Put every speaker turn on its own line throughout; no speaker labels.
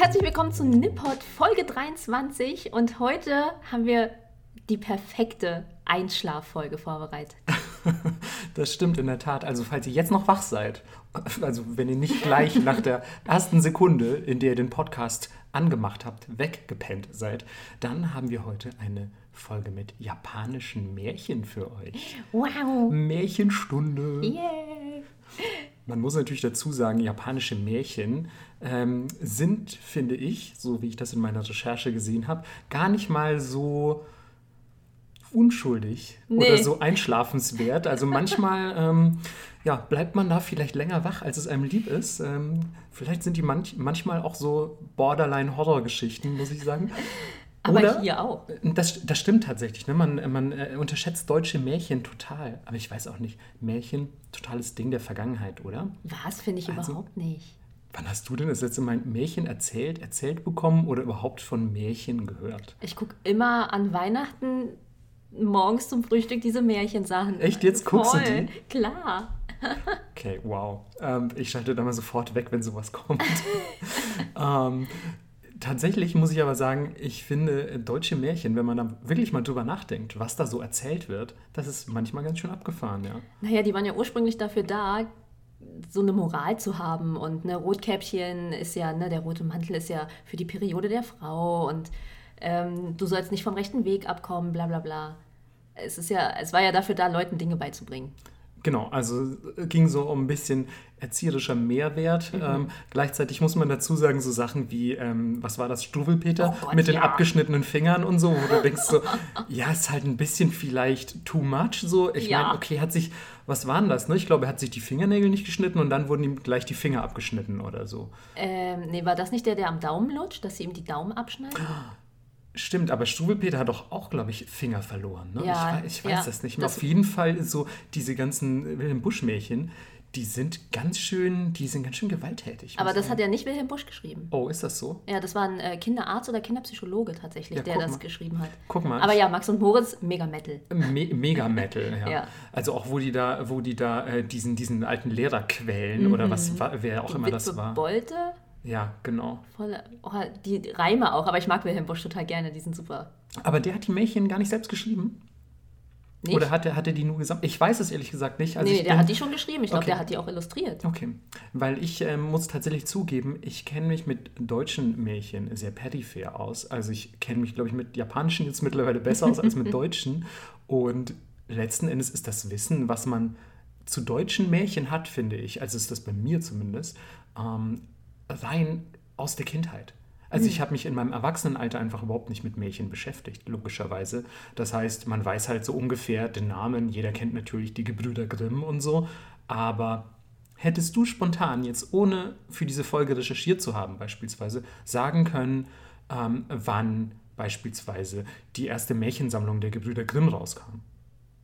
Herzlich willkommen zu Nippot Folge 23 und heute haben wir die perfekte Einschlaffolge vorbereitet.
Das stimmt in der Tat. Also falls ihr jetzt noch wach seid, also wenn ihr nicht gleich nach der ersten Sekunde, in der ihr den Podcast angemacht habt, weggepennt seid, dann haben wir heute eine Folge mit japanischen Märchen für euch.
Wow!
Märchenstunde.
Yeah!
Man muss natürlich dazu sagen, japanische Märchen ähm, sind, finde ich, so wie ich das in meiner Recherche gesehen habe, gar nicht mal so unschuldig
Nee.
oder so einschlafenswert. Also manchmal ähm, ja, bleibt man da vielleicht länger wach, als es einem lieb ist. Ähm, vielleicht sind die manch, manchmal auch so Borderline-Horror-Geschichten, muss ich sagen.
Aber
Oder-
hier auch.
Das, das stimmt tatsächlich. Ne? Man, man äh, unterschätzt deutsche Märchen total. Aber ich weiß auch nicht, Märchen, totales Ding der Vergangenheit, oder?
Was finde ich
Also-
überhaupt nicht.
Wann hast du denn das letzte Mal ein Märchen erzählt, erzählt bekommen oder überhaupt von Märchen gehört?
Ich gucke immer an Weihnachten morgens zum Frühstück diese Märchensachen.
Echt? Jetzt guckst du
Voll.
die?
Klar.
Okay, wow. Ähm, ich schalte da mal sofort weg, wenn sowas kommt. ähm, tatsächlich muss ich aber sagen, ich finde äh, deutsche Märchen, wenn man da wirklich mal drüber nachdenkt, was da so erzählt wird, das ist manchmal ganz schön abgefahren, ja.
Naja, die waren ja ursprünglich dafür da, so eine Moral zu haben. Und ne, Rotkäppchen ist ja, ne, der rote Mantel ist ja für die Periode der Frau und ähm, du sollst nicht vom rechten Weg abkommen, bla bla bla. Es ist ja, es war ja dafür da, Leuten Dinge beizubringen.
Genau, also äh, ging so um ein bisschen erzieherischer Mehrwert.
Mhm.
Ähm, gleichzeitig muss man dazu sagen, so Sachen wie, ähm, was war das, Struwelpeter
Oh Gott,
mit den
ja.
abgeschnittenen Fingern und so, wo du denkst so, ja, ist halt ein bisschen vielleicht too much so. Ich
Ja.
meine, okay, hat sich, was waren das, ne? Ich glaube, er hat sich die Fingernägel nicht geschnitten und dann wurden ihm gleich die Finger abgeschnitten oder so.
Ähm, nee, war das nicht der, der am Daumen lutscht, dass sie ihm die Daumen abschneiden?
Stimmt, aber Struwelpeter hat doch auch, glaube ich, Finger verloren. Ne?
Ja,
ich, ich weiß
ja,
das nicht mehr.
das-
Auf jeden Fall ist so, diese ganzen Wilhelm Busch-Märchen, die sind ganz schön, die sind ganz schön gewalttätig.
Aber das
ich
hat ja nicht Wilhelm Busch geschrieben.
Oh, ist das so?
Ja, das war ein äh, Kinderarzt oder Kinderpsychologe tatsächlich,
Ja,
der das
mal.
geschrieben hat.
Guck mal.
Aber ja, Max und Moritz, mega Metal.
Me Mega Metal, ja.
Ja.
Also auch wo die da, wo die da äh, diesen, diesen alten Lehrer quälen oder was war, wer auch
Die
immer das
Witwe
war.
Bolte,
Ja, genau.
voll, oh, die Reime auch, aber ich mag Wilhelm Busch total gerne, die sind super.
Aber der hat die Märchen gar nicht selbst geschrieben.
Nicht?
Oder hat er, hat er die nur gesammelt? Ich weiß es ehrlich gesagt nicht. Also
nee,
ich
der
bin-
hat die schon geschrieben. Ich glaube,
Okay.
der hat die auch illustriert.
Okay, weil ich ähm, muss tatsächlich zugeben, ich kenne mich mit deutschen Märchen sehr peripher aus. Also ich kenne mich, glaube ich, mit japanischen jetzt mittlerweile besser aus als mit deutschen. Und letzten Endes ist das Wissen, was man zu deutschen Märchen hat, finde ich, also ist das bei mir zumindest, ähm, rein aus der Kindheit. Also ich habe mich in meinem Erwachsenenalter einfach überhaupt nicht mit Märchen beschäftigt, logischerweise. Das heißt, man weiß halt so ungefähr den Namen, jeder kennt natürlich die Gebrüder Grimm und so, aber hättest du spontan jetzt, ohne für diese Folge recherchiert zu haben beispielsweise, sagen können, ähm, wann beispielsweise die erste Märchensammlung der Gebrüder Grimm rauskam?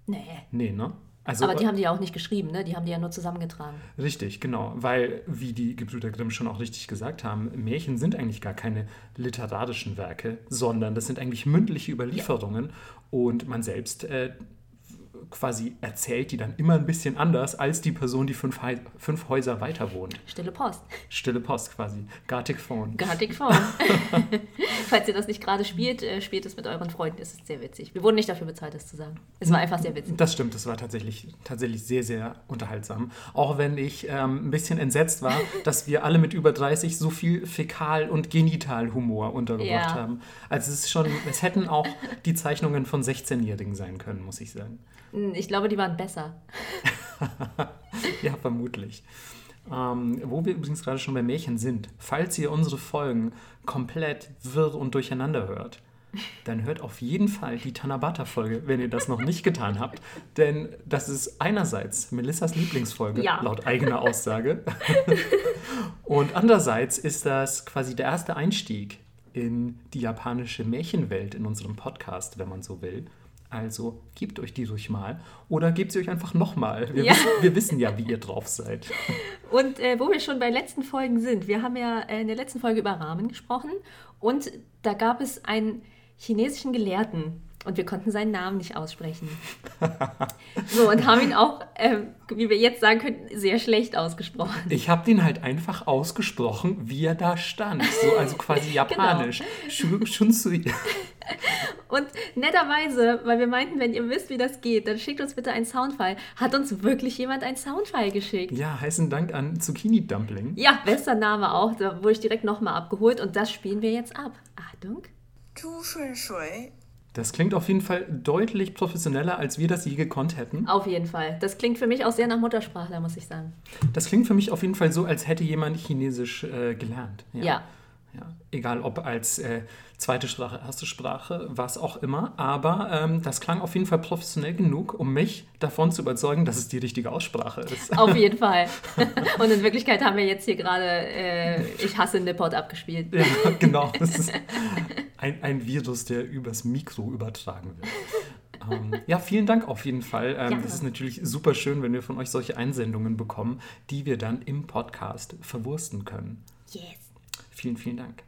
Nee.
Nee, ne? Also,
Aber die haben die ja auch nicht geschrieben, ne? Die haben die ja nur zusammengetragen.
Richtig, genau. Weil, wie die Gebrüder Grimm schon auch richtig gesagt haben, Märchen sind eigentlich gar keine literarischen Werke, sondern das sind eigentlich mündliche Überlieferungen und man selbst äh, quasi erzählt die dann immer ein bisschen anders als die Person, die fünf, fünf Häuser weiter wohnt.
Stille Post.
Stille Post quasi. Gartic Phone.
Gartic Phone. Falls ihr das nicht gerade spielt, äh, spielt es mit euren Freunden. Es ist sehr witzig. Wir wurden nicht dafür bezahlt, das zu sagen. Es war einfach sehr witzig.
Das stimmt, das war tatsächlich, tatsächlich sehr, sehr unterhaltsam. Auch wenn ich ähm, ein bisschen entsetzt war, dass wir alle mit über 30 so viel Fäkal- und Genitalhumor untergebracht
Ja.
haben. Also es ist schon, es hätten auch die Zeichnungen von 16-Jährigen sein können, muss ich sagen.
Ich glaube, die waren besser.
Ja, vermutlich. Ähm, wo wir übrigens gerade schon bei Märchen sind, falls ihr unsere Folgen komplett wirr und durcheinander hört, dann hört auf jeden Fall die Tanabata-Folge, wenn ihr das noch nicht getan habt. Denn das ist einerseits Melissas Lieblingsfolge,
Ja.
laut eigener Aussage. und andererseits ist das quasi der erste Einstieg in die japanische Märchenwelt in unserem Podcast, wenn man so will. Also gebt euch die ruhig mal oder gebt sie euch einfach nochmal. Wir,
Ja.
wissen, wir wissen ja, wie ihr drauf seid.
Und äh, wo wir schon bei letzten Folgen sind, wir haben ja äh, in der letzten Folge über Rahmen gesprochen und da gab es ein chinesischen Gelehrten und wir konnten seinen Namen nicht aussprechen. so, und haben ihn auch, äh, wie wir jetzt sagen können, sehr schlecht ausgesprochen.
Ich habe den halt einfach ausgesprochen, wie er da stand. So, also quasi genau. japanisch. Genau. Shunsui.
Und netterweise, weil wir meinten, wenn ihr wisst, wie das geht, dann schickt uns bitte einen Soundfile. Hat uns wirklich jemand einen Soundfile geschickt?
Ja, heißen Dank an Zucchini Dumpling.
Ja, bester Name auch. Da wurde ich direkt nochmal abgeholt und das spielen wir jetzt ab. Achtung.
Das klingt auf jeden Fall deutlich professioneller, als wir das je gekonnt hätten.
Auf jeden Fall. Das klingt für mich auch sehr nach Muttersprachler, muss ich sagen.
Das klingt für mich auf jeden Fall so, als hätte jemand Chinesisch äh, gelernt.
ja. ja
ja. Egal ob als äh, zweite Sprache, erste Sprache, was auch immer. Aber ähm, das klang auf jeden Fall professionell genug, um mich davon zu überzeugen, dass es die richtige Aussprache ist.
Auf jeden Fall. Und in Wirklichkeit haben wir jetzt hier gerade äh, Ich hasse Nippot abgespielt.
Ja, genau. Das ist ein, ein Virus, der übers Mikro übertragen wird. ähm, ja, vielen Dank auf jeden Fall. Ähm, ja. Das ist natürlich super schön, wenn wir von euch solche Einsendungen bekommen, die wir dann im Podcast verwursten können.
Yes.
Vielen, vielen Dank.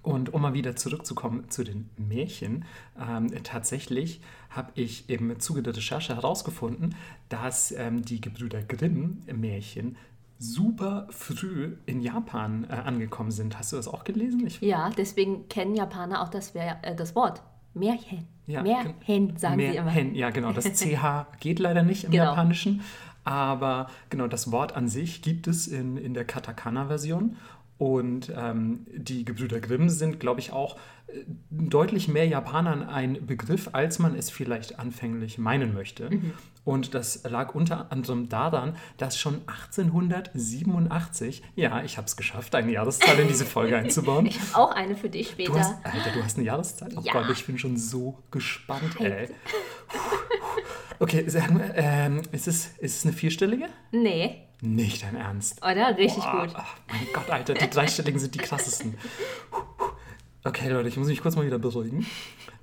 Und um mal wieder zurückzukommen zu den Märchen, ähm, tatsächlich habe ich im Zuge der Recherche herausgefunden, dass ähm, die Gebrüder Grimm Märchen super früh in Japan äh, angekommen sind. Hast du das auch gelesen?
Ich ja, deswegen kennen Japaner auch das, äh, das Wort. Märchen. Ja, Märchen sagen Märchen, sie immer. Hen,
ja, genau. Das CH geht leider nicht im genau. Japanischen. Aber genau, das Wort an sich gibt es in, in der Katakana-Version. Und ähm, die Gebrüder Grimm sind, glaube ich, auch äh, deutlich mehr Japanern ein Begriff, als man es vielleicht anfänglich meinen möchte. Mhm. Und das lag unter anderem daran, dass schon 1887, ja, ich habe es geschafft, eine Jahreszahl in diese Folge einzubauen.
Ich habe auch eine für dich später.
Du hast, Alter, du hast eine Jahreszahl? Oh ja. Gott, ich bin schon so gespannt, ey. Okay, sag mal, ähm, ist, es, ist es eine vierstellige?
Nee.
Nicht dein Ernst.
Oder? Richtig Boah, gut.
Oh mein Gott, Alter, die dreistelligen sind die krassesten. Okay, Leute, ich muss mich kurz mal wieder beruhigen.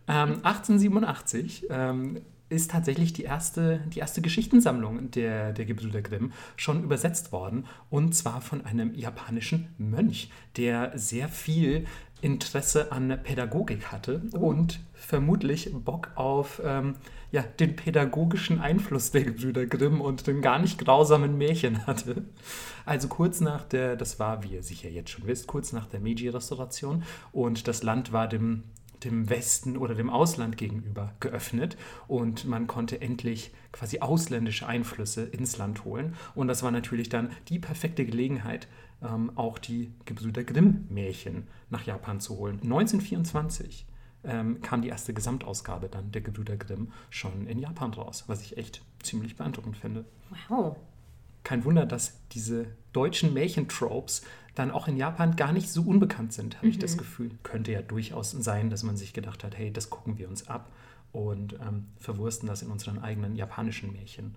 Ähm, 1887 ähm, ist tatsächlich die erste, die erste Geschichtensammlung der, der Gebrüder Grimm schon übersetzt worden. Und zwar von einem japanischen Mönch, der sehr viel Interesse an Pädagogik hatte oh. und vermutlich Bock auf ähm, ja, den pädagogischen Einfluss der Gebrüder Grimm und den gar nicht grausamen Märchen hatte. Also kurz nach der, das war, wie ihr sicher jetzt schon wisst, kurz nach der Meiji-Restauration und das Land war dem, dem Westen oder dem Ausland gegenüber geöffnet und man konnte endlich quasi ausländische Einflüsse ins Land holen und das war natürlich dann die perfekte Gelegenheit, ähm, auch die Gebrüder Grimm-Märchen nach Japan zu holen. 1924 ähm, kam die erste Gesamtausgabe dann der Gebrüder Grimm schon in Japan raus, was ich echt ziemlich beeindruckend finde.
Wow.
Kein Wunder, dass diese deutschen Märchentropes dann auch in Japan gar nicht so unbekannt sind, habe mhm. ich das mhm. Gefühl. Könnte ja durchaus sein, dass man sich gedacht hat, hey, das gucken wir uns ab und ähm, verwursten das in unseren eigenen japanischen Märchen.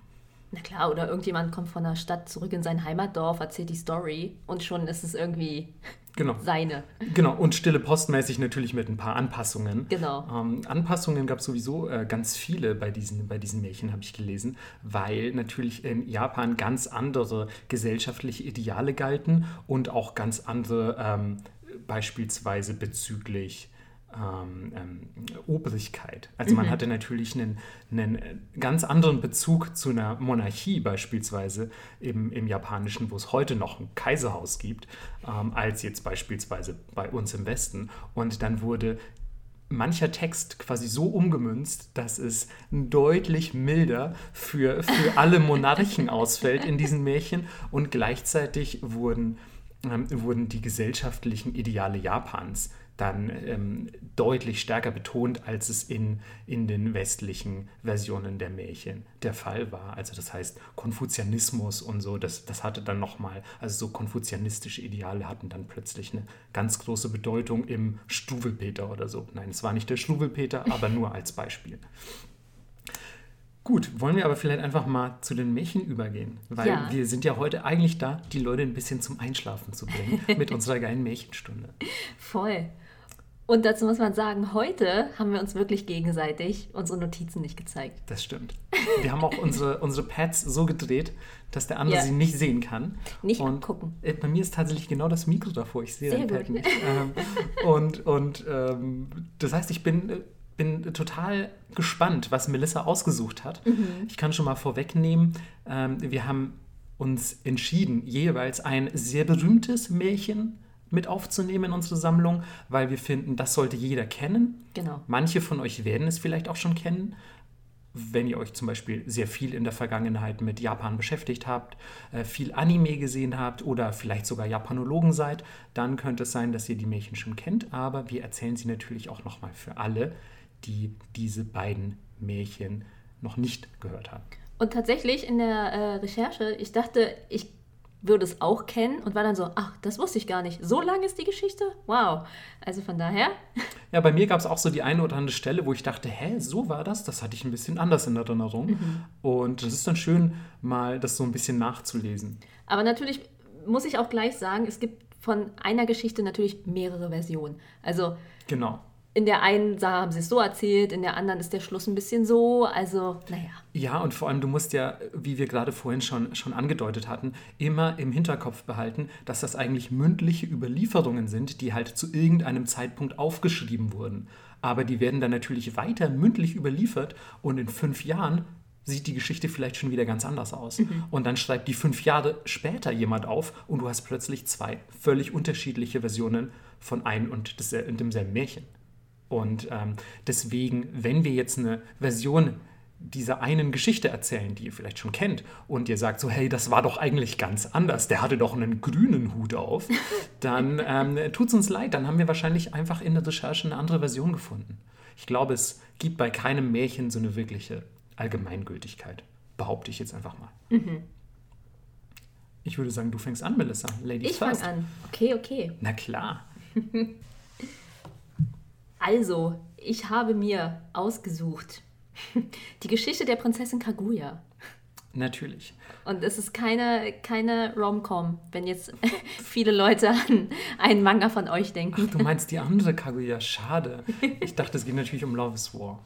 Na klar, oder irgendjemand kommt von der Stadt zurück in sein Heimatdorf, erzählt die Story und schon ist es irgendwie genau. seine.
Genau, und stille postmäßig natürlich mit ein paar Anpassungen.
Genau.
Ähm, Anpassungen gab es sowieso äh, ganz viele bei diesen, bei diesen Märchen, habe ich gelesen, weil natürlich in Japan ganz andere gesellschaftliche Ideale galten und auch ganz andere ähm, beispielsweise bezüglich ähm, ähm, Obrigkeit. Also man mhm. hatte natürlich einen, einen ganz anderen Bezug zu einer Monarchie beispielsweise im, im Japanischen, wo es heute noch ein Kaiserhaus gibt, ähm, als jetzt beispielsweise bei uns im Westen. Und dann wurde mancher Text quasi so umgemünzt, dass es deutlich milder für, für alle Monarchen ausfällt in diesen Märchen und gleichzeitig wurden, ähm, wurden die gesellschaftlichen Ideale Japans dann ähm, deutlich stärker betont, als es in, in den westlichen Versionen der Märchen der Fall war. Also das heißt, Konfuzianismus und so, das, das hatte dann nochmal, also so konfuzianistische Ideale hatten dann plötzlich eine ganz große Bedeutung im Struwelpeter oder so. Nein, es war nicht der Struwelpeter, aber nur als Beispiel. Gut, wollen wir aber vielleicht einfach mal zu den Märchen übergehen, weil ja. wir sind ja heute eigentlich da, die Leute ein bisschen zum Einschlafen zu bringen mit unserer geilen Märchenstunde.
Voll. Und dazu muss man sagen, heute haben wir uns wirklich gegenseitig unsere Notizen nicht gezeigt.
Das stimmt. Wir haben auch unsere, unsere Pads so gedreht, dass der andere
Ja.
sie nicht sehen kann.
Nicht
und
abgucken.
äh, Bei mir ist tatsächlich genau das Mikro davor. Ich sehe
Sehr
dein Pad nicht. Ähm, und und ähm, das heißt, ich bin, bin total gespannt, was Melissa ausgesucht hat.
Mhm.
Ich kann schon mal vorwegnehmen, ähm, wir haben uns entschieden, jeweils ein sehr berühmtes Märchen mit aufzunehmen in unsere Sammlung, weil wir finden, das sollte jeder kennen.
Genau.
Manche von euch werden es vielleicht auch schon kennen, wenn ihr euch zum Beispiel sehr viel in der Vergangenheit mit Japan beschäftigt habt, äh, viel Anime gesehen habt oder vielleicht sogar Japanologen seid, dann könnte es sein, dass ihr die Märchen schon kennt, aber wir erzählen sie natürlich auch nochmal für alle, die diese beiden Märchen noch nicht gehört haben.
Und tatsächlich in der äh, Recherche, ich dachte, ich würde es auch kennen und war dann so, ach, das wusste ich gar nicht. So lang ist die Geschichte? Wow. Also von daher,
Ja, bei mir gab es auch so die eine oder andere Stelle, wo ich dachte, hä, so war das? Das hatte ich ein bisschen anders in Erinnerung. Und das ist dann schön, mal das so ein bisschen nachzulesen.
aber natürlich muss ich auch gleich sagen, es gibt von einer Geschichte natürlich mehrere Versionen. Also
Genau.
In der einen Sache haben sie es so erzählt, in der anderen ist der Schluss ein bisschen so. Also, naja.
Ja, und vor allem, du musst ja, wie wir gerade vorhin schon, schon angedeutet hatten, immer im Hinterkopf behalten, dass das eigentlich mündliche Überlieferungen sind, die halt zu irgendeinem Zeitpunkt aufgeschrieben wurden. Aber die werden dann natürlich weiter mündlich überliefert und in fünf Jahren sieht die Geschichte vielleicht schon wieder ganz anders aus. Und dann schreibt die fünf Jahre später jemand auf und du hast plötzlich zwei völlig unterschiedliche Versionen von einem und demselben Märchen. Und ähm, deswegen, wenn wir jetzt eine Version dieser einen Geschichte erzählen, die ihr vielleicht schon kennt, und ihr sagt so, hey, das war doch eigentlich ganz anders, der hatte doch einen grünen Hut auf, dann ähm, tut es uns leid, dann haben wir wahrscheinlich einfach in der Recherche eine andere Version gefunden. Ich glaube, es gibt bei keinem Märchen so eine wirkliche Allgemeingültigkeit, behaupte ich jetzt einfach mal. Ich würde sagen, du fängst an, Melissa. Ladies
Ich fange
first.
an. Okay, okay.
Na klar.
Also, ich habe mir ausgesucht die Geschichte der Prinzessin Kaguya.
Natürlich.
Und es ist keine, keine Rom-Com, wenn jetzt viele Leute an einen Manga von euch denken.
Du meinst die andere Kaguya, schade. Ich dachte, es geht natürlich um Love is War.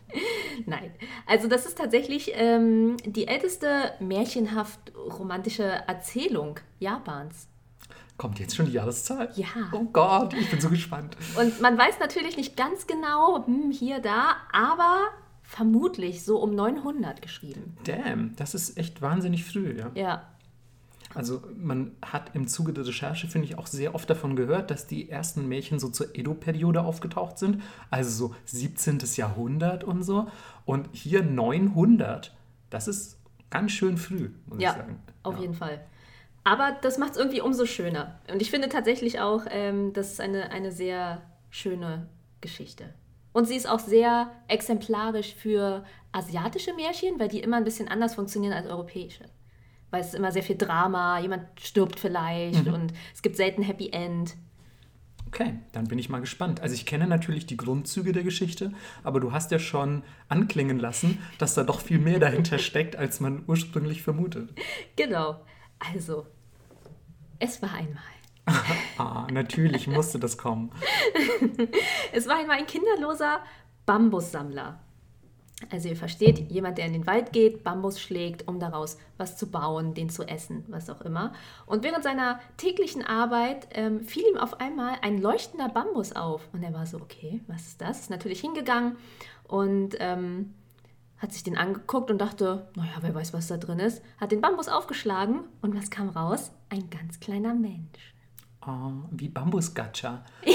Nein. Also das ist tatsächlich ähm, die älteste märchenhaft romantische Erzählung Japans.
Kommt jetzt schon die Jahreszahl?
Ja.
Oh Gott, ich bin so gespannt.
Und man weiß natürlich nicht ganz genau, hm, hier, da, aber vermutlich so um 900 geschrieben.
Damn, das ist echt wahnsinnig früh, ja.
Ja.
Also man hat im Zuge der Recherche, finde ich, auch sehr oft davon gehört, dass die ersten Märchen so zur Edo-Periode aufgetaucht sind. Also so 17. Jahrhundert und so. Und hier 900, das ist ganz schön früh, muss
Ja,
ich sagen.
auf
ja.
jeden Fall. Aber das macht es irgendwie umso schöner. Und ich finde tatsächlich auch, ähm, das ist eine, eine sehr schöne Geschichte. Und sie ist auch sehr exemplarisch für asiatische Märchen, weil die immer ein bisschen anders funktionieren als europäische. Weil es ist immer sehr viel Drama, jemand stirbt vielleicht
Mhm.
und es gibt selten Happy End.
Okay, dann bin ich mal gespannt. Also ich kenne natürlich die Grundzüge der Geschichte, aber du hast ja schon anklingen lassen, dass da doch viel mehr dahinter steckt, als man ursprünglich vermutet.
Genau. Also, es war einmal.
Ah, natürlich musste das kommen.
Es war einmal ein kinderloser Bambussammler. Also ihr versteht, jemand, der in den Wald geht, Bambus schlägt, um daraus was zu bauen, den zu essen, was auch immer. Und während seiner täglichen Arbeit ähm, fiel ihm auf einmal ein leuchtender Bambus auf. Und er war so, okay, was ist das? Ist natürlich hingegangen und ähm, hat sich den angeguckt und dachte, naja, wer weiß, was da drin ist. Hat den Bambus aufgeschlagen und was kam raus? Ein ganz kleiner Mensch.
Oh, wie Bambusgacha.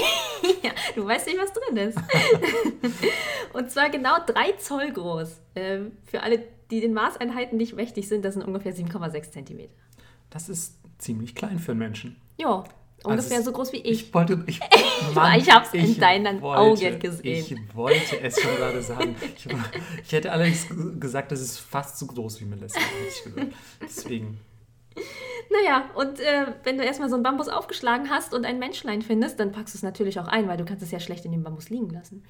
Ja, du weißt nicht, was drin ist. und zwar genau drei Zoll groß. Ähm, für alle, die den Maßeinheiten nicht mächtig sind, das sind ungefähr 7,6 Zentimeter.
Das ist ziemlich klein für einen Menschen.
Ja, ungefähr
Also
so groß wie
Ich
ich.
wollte. Ich,
ich hab's in deinen Augen gesehen.
Ich wollte es schon gerade sagen. Ich, ich hätte allerdings gesagt, das ist fast so groß wie Melissa. Deswegen.
Naja, und äh, wenn du erstmal so einen Bambus aufgeschlagen hast und ein Menschlein findest, dann packst du es natürlich auch ein, weil du kannst es ja schlecht in dem Bambus liegen lassen.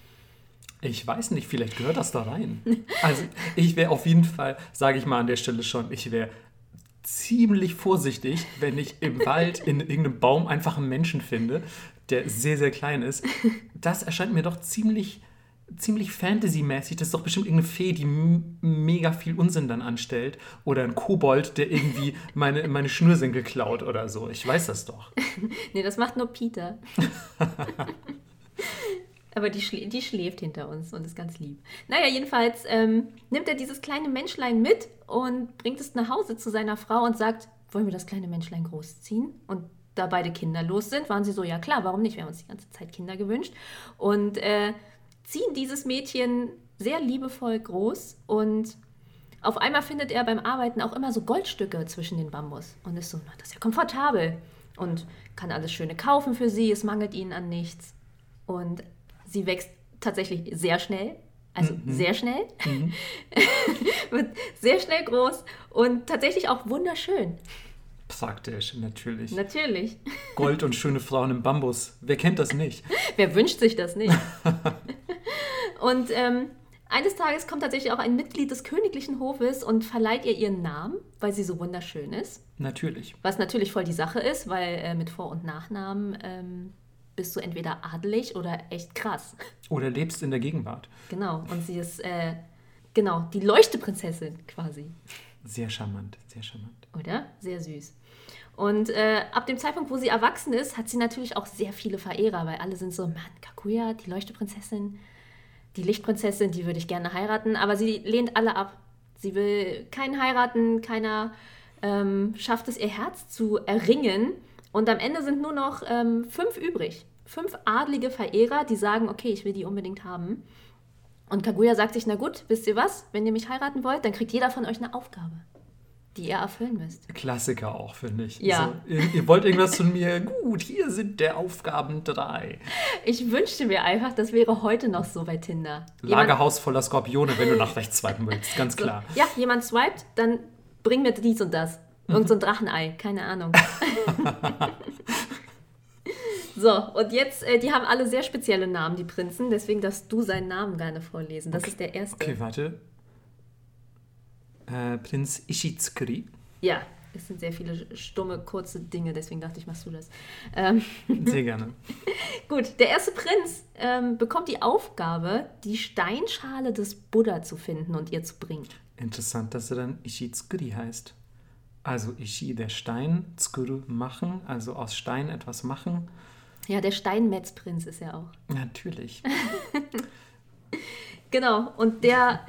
Ich weiß nicht, vielleicht gehört das da rein. Also ich wäre auf jeden Fall, sage ich mal an der Stelle schon, ich wäre ziemlich vorsichtig, wenn ich im Wald in irgendeinem Baum einfach einen Menschen finde, der sehr, sehr klein ist. Das erscheint mir doch ziemlich, ziemlich Fantasy-mäßig. Das ist doch bestimmt irgendeine Fee, die mega viel Unsinn dann anstellt. Oder ein Kobold, der irgendwie meine, meine Schnürsenkel klaut oder so. Ich weiß das doch.
nee, das macht nur Peter. Aber die, schlä die schläft hinter uns und ist ganz lieb. Naja, jedenfalls ähm, nimmt er dieses kleine Menschlein mit und bringt es nach Hause zu seiner Frau und sagt, wollen wir das kleine Menschlein großziehen? Und da beide kinderlos sind, waren sie so, ja klar, warum nicht? Wir haben uns die ganze Zeit Kinder gewünscht. Und äh, ziehen dieses Mädchen sehr liebevoll groß und auf einmal findet er beim Arbeiten auch immer so Goldstücke zwischen den Bambus und ist so, na, das ist ja komfortabel und kann alles Schöne kaufen für sie, es mangelt ihnen an nichts. Und sie wächst tatsächlich sehr schnell. Also mhm. sehr schnell. Mhm. Wird sehr schnell groß und tatsächlich auch wunderschön.
Praktisch, natürlich.
Natürlich.
Gold und schöne Frauen im Bambus. Wer kennt das nicht?
Wer wünscht sich das nicht? und ähm, eines Tages kommt tatsächlich auch ein Mitglied des königlichen Hofes und verleiht ihr ihren Namen, weil sie so wunderschön ist.
Natürlich.
Was natürlich voll die Sache ist, weil äh, mit Vor- und Nachnamen ähm, bist du entweder adelig oder echt krass.
Oder lebst in der Gegenwart.
Genau, und sie ist, äh, genau, die Leuchteprinzessin quasi.
Sehr charmant, sehr charmant.
Oder? Sehr süß. Und äh, ab dem Zeitpunkt, wo sie erwachsen ist, hat sie natürlich auch sehr viele Verehrer, weil alle sind so, Mann, Kakuya, die Leuchteprinzessin, die Lichtprinzessin, die würde ich gerne heiraten, aber sie lehnt alle ab. Sie will keinen heiraten, keiner ähm, schafft es, ihr Herz zu erringen. Und am Ende sind nur noch ähm, fünf übrig. Fünf adlige Verehrer, die sagen, okay, ich will die unbedingt haben. Und Kaguya sagt sich, na gut, wisst ihr was? Wenn ihr mich heiraten wollt, dann kriegt jeder von euch eine Aufgabe, die ihr erfüllen müsst.
Klassiker auch, finde ich.
Ja.
So, ihr, ihr, wollt irgendwas von mir? Gut, hier sind der Aufgaben drei.
Ich wünschte mir einfach, das wäre heute noch so bei Tinder.
Lagerhaus jemand, voller Skorpione, wenn du nach rechts swipen willst, ganz klar.
So, ja, jemand swiped, dann bring mir dies und das. Irgend so ein Drachenei, keine Ahnung. so, und jetzt, äh, die haben alle sehr spezielle Namen, die Prinzen, deswegen darfst du seinen Namen gerne vorlesen. Das
okay.
ist der erste.
Okay, warte. Äh, Prinz Ishitsukuri.
Ja, es sind sehr viele stumme, kurze Dinge, deswegen dachte ich, machst du das. Ähm
sehr gerne.
Gut, der erste Prinz ähm, bekommt die Aufgabe, die Steinschale des Buddha zu finden und ihr zu bringen.
Interessant, dass er dann Ishitsukuri heißt. Also Ishi, der Stein, Tskuru, machen, also aus Stein etwas machen.
Ja, der Steinmetzprinz ist ja auch.
Natürlich.
genau, und der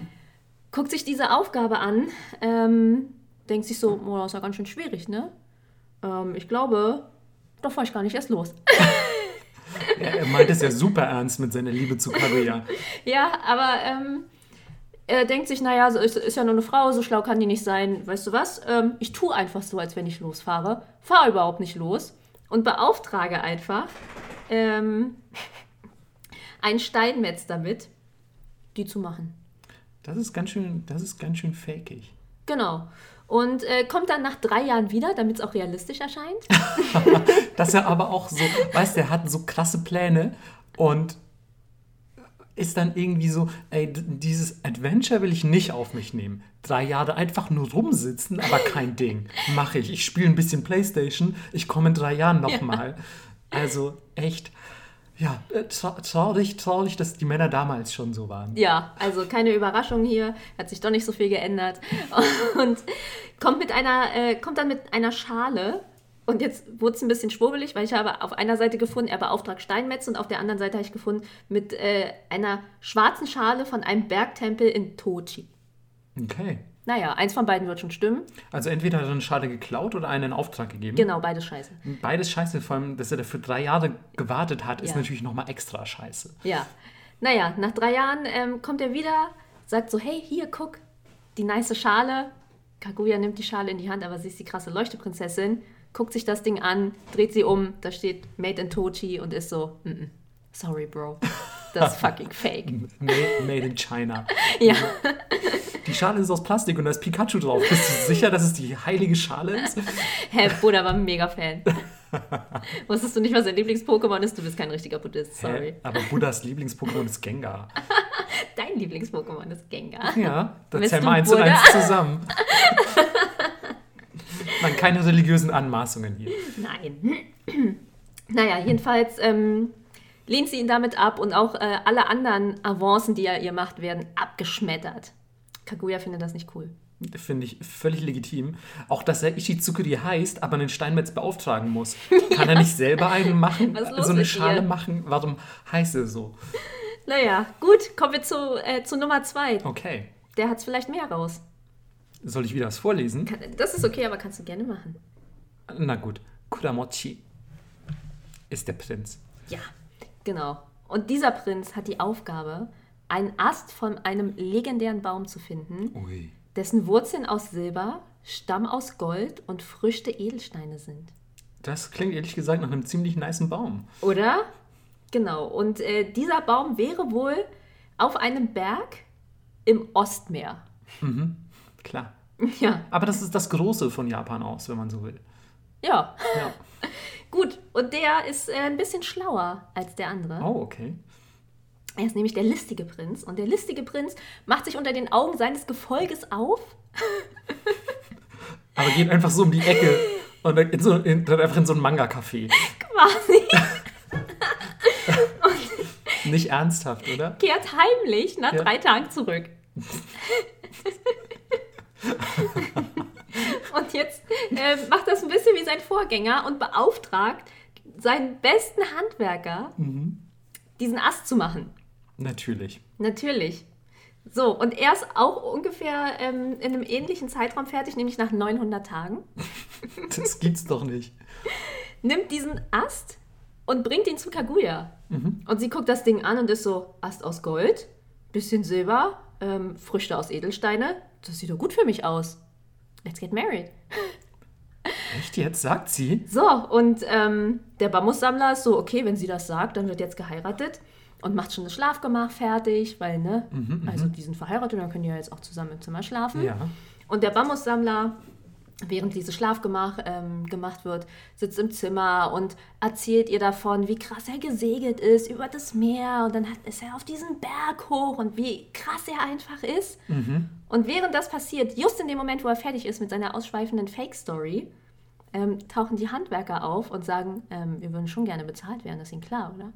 guckt sich diese Aufgabe an, ähm, denkt sich so, oh, das ist ja ganz schön schwierig, ne? Ähm, ich glaube, da fahre ich gar nicht erst los.
ja, er meint es ja super ernst mit seiner Liebe zu Kaguya.
ja, aber ähm, er denkt sich, naja, ist, ist ja nur eine Frau, so schlau kann die nicht sein. Weißt du was? Ähm, ich tue einfach so, als wenn ich losfahre. Fahre überhaupt nicht los und beauftrage einfach ähm, einen Steinmetz damit, die zu machen.
Das ist ganz schön, das ist ganz schön fakig.
Genau. Und äh, kommt dann nach drei Jahren wieder, damit es auch realistisch erscheint.
Dass er aber auch so, weißt du, er hat so krasse Pläne und ist dann irgendwie so, ey, dieses Adventure will ich nicht auf mich nehmen. Drei Jahre einfach nur rumsitzen, aber kein Ding. Mache ich. Ich spiele ein bisschen Playstation, ich komme in drei Jahren nochmal. Ja. Also echt, ja, äh, traurig, traurig, dass die Männer damals schon so waren.
Ja, also keine Überraschung hier, hat sich doch nicht so viel geändert. Und kommt, mit einer, äh, kommt dann mit einer Schale und jetzt wurde es ein bisschen schwurbelig, weil ich habe auf einer Seite gefunden, er beauftragt Steinmetz und auf der anderen Seite habe ich gefunden mit äh, einer schwarzen Schale von einem Bergtempel in Tochi.
Okay.
Naja, eins von beiden wird schon stimmen.
Also entweder hat er eine Schale geklaut oder einen in Auftrag gegeben.
Genau, beides scheiße.
Beides scheiße, vor allem, dass er dafür drei Jahre gewartet hat, ist ja. natürlich nochmal extra scheiße.
Ja. Naja, nach drei Jahren ähm, kommt er wieder, sagt so, hey, hier, guck, die nice Schale. Kaguya nimmt die Schale in die Hand, aber sie ist die krasse Leuchteprinzessin guckt sich das Ding an, dreht sie um, da steht Made in Tochi und ist so, mm -mm, sorry, Bro. Das ist fucking fake.
Made, made in China.
ja.
Die Schale ist aus Plastik und da ist Pikachu drauf. Bist du sicher, dass es die heilige Schale ist?
Hä, Buddha war ein Mega-Fan. Wusstest du nicht, was dein Lieblings-Pokémon ist? Du bist kein richtiger Buddhist, sorry.
Hä? Aber Buddhas Lieblings-Pokémon ist Gengar.
Dein Lieblings-Pokémon ist Gengar.
Ja, da zählen wir eins und eins zusammen. Nein, keine religiösen Anmaßungen hier.
Nein. naja, jedenfalls ähm, lehnt sie ihn damit ab und auch äh, alle anderen Avancen, die er ihr macht, werden abgeschmettert. Kaguya findet das nicht cool.
Finde ich völlig legitim. Auch, dass er Ishizukuri heißt, aber einen Steinmetz beauftragen muss. Kann er nicht selber einen machen? So eine Schale
dir?
machen? Warum heißt er so?
Naja, gut, kommen wir zu, äh, zu Nummer zwei.
Okay.
Der hat es vielleicht mehr raus.
Soll ich wieder was vorlesen?
Das ist okay, aber kannst du gerne machen.
Na gut. Kuramochi ist der Prinz.
Ja, genau. Und dieser Prinz hat die Aufgabe, einen Ast von einem legendären Baum zu finden,
Ui.
dessen Wurzeln aus Silber, Stamm aus Gold und Früchte Edelsteine sind.
Das klingt ehrlich gesagt nach einem ziemlich nicen Baum.
Oder? Genau. Und äh, dieser Baum wäre wohl auf einem Berg im Ostmeer.
Klar.
Ja,
Aber das ist das Große von Japan aus, wenn man so will.
ja.
Ja.
Gut. Und der ist äh, ein bisschen schlauer als der andere.
Oh, okay.
Er ist nämlich der listige Prinz. Und der listige Prinz macht sich unter den Augen seines Gefolges auf.
Aber geht einfach so um die Ecke und dann, in so, in, dann einfach in so ein Manga-Café.
Quasi.
Nicht ernsthaft, oder?
kehrt heimlich nach
Ja.
drei Tagen zurück. und jetzt äh, macht das ein bisschen wie sein Vorgänger und beauftragt seinen besten Handwerker, diesen Ast zu machen.
Natürlich.
Natürlich. So, und er ist auch ungefähr ähm, in einem ähnlichen Zeitraum fertig, nämlich nach 900 Tagen.
Das gibt's doch nicht.
Nimmt diesen Ast und bringt ihn zu Kaguya. Und sie guckt das Ding an und ist so: Ast aus Gold, bisschen Silber, ähm, Früchte aus Edelsteine. Das sieht doch gut für mich aus. Let's get married.
Echt jetzt, sagt sie?
So, und ähm, der Bambussammler ist so: Okay, wenn sie das sagt, dann wird jetzt geheiratet. Und macht schon das Schlafgemach fertig, weil, ne? also, die sind verheiratet, dann können die ja jetzt auch zusammen im Zimmer schlafen.
Ja.
Und der Bambussammler, während dieses Schlafgemach ähm, gemacht wird, sitzt im Zimmer und erzählt ihr davon, wie krass er gesegelt ist über das Meer. Und dann hat, ist er auf diesen Berg hoch und wie krass er einfach ist. Und während das passiert, just in dem Moment, wo er fertig ist mit seiner ausschweifenden Fake-Story, ähm, tauchen die Handwerker auf und sagen, ähm, wir würden schon gerne bezahlt werden. Das ist Ihnen klar, oder?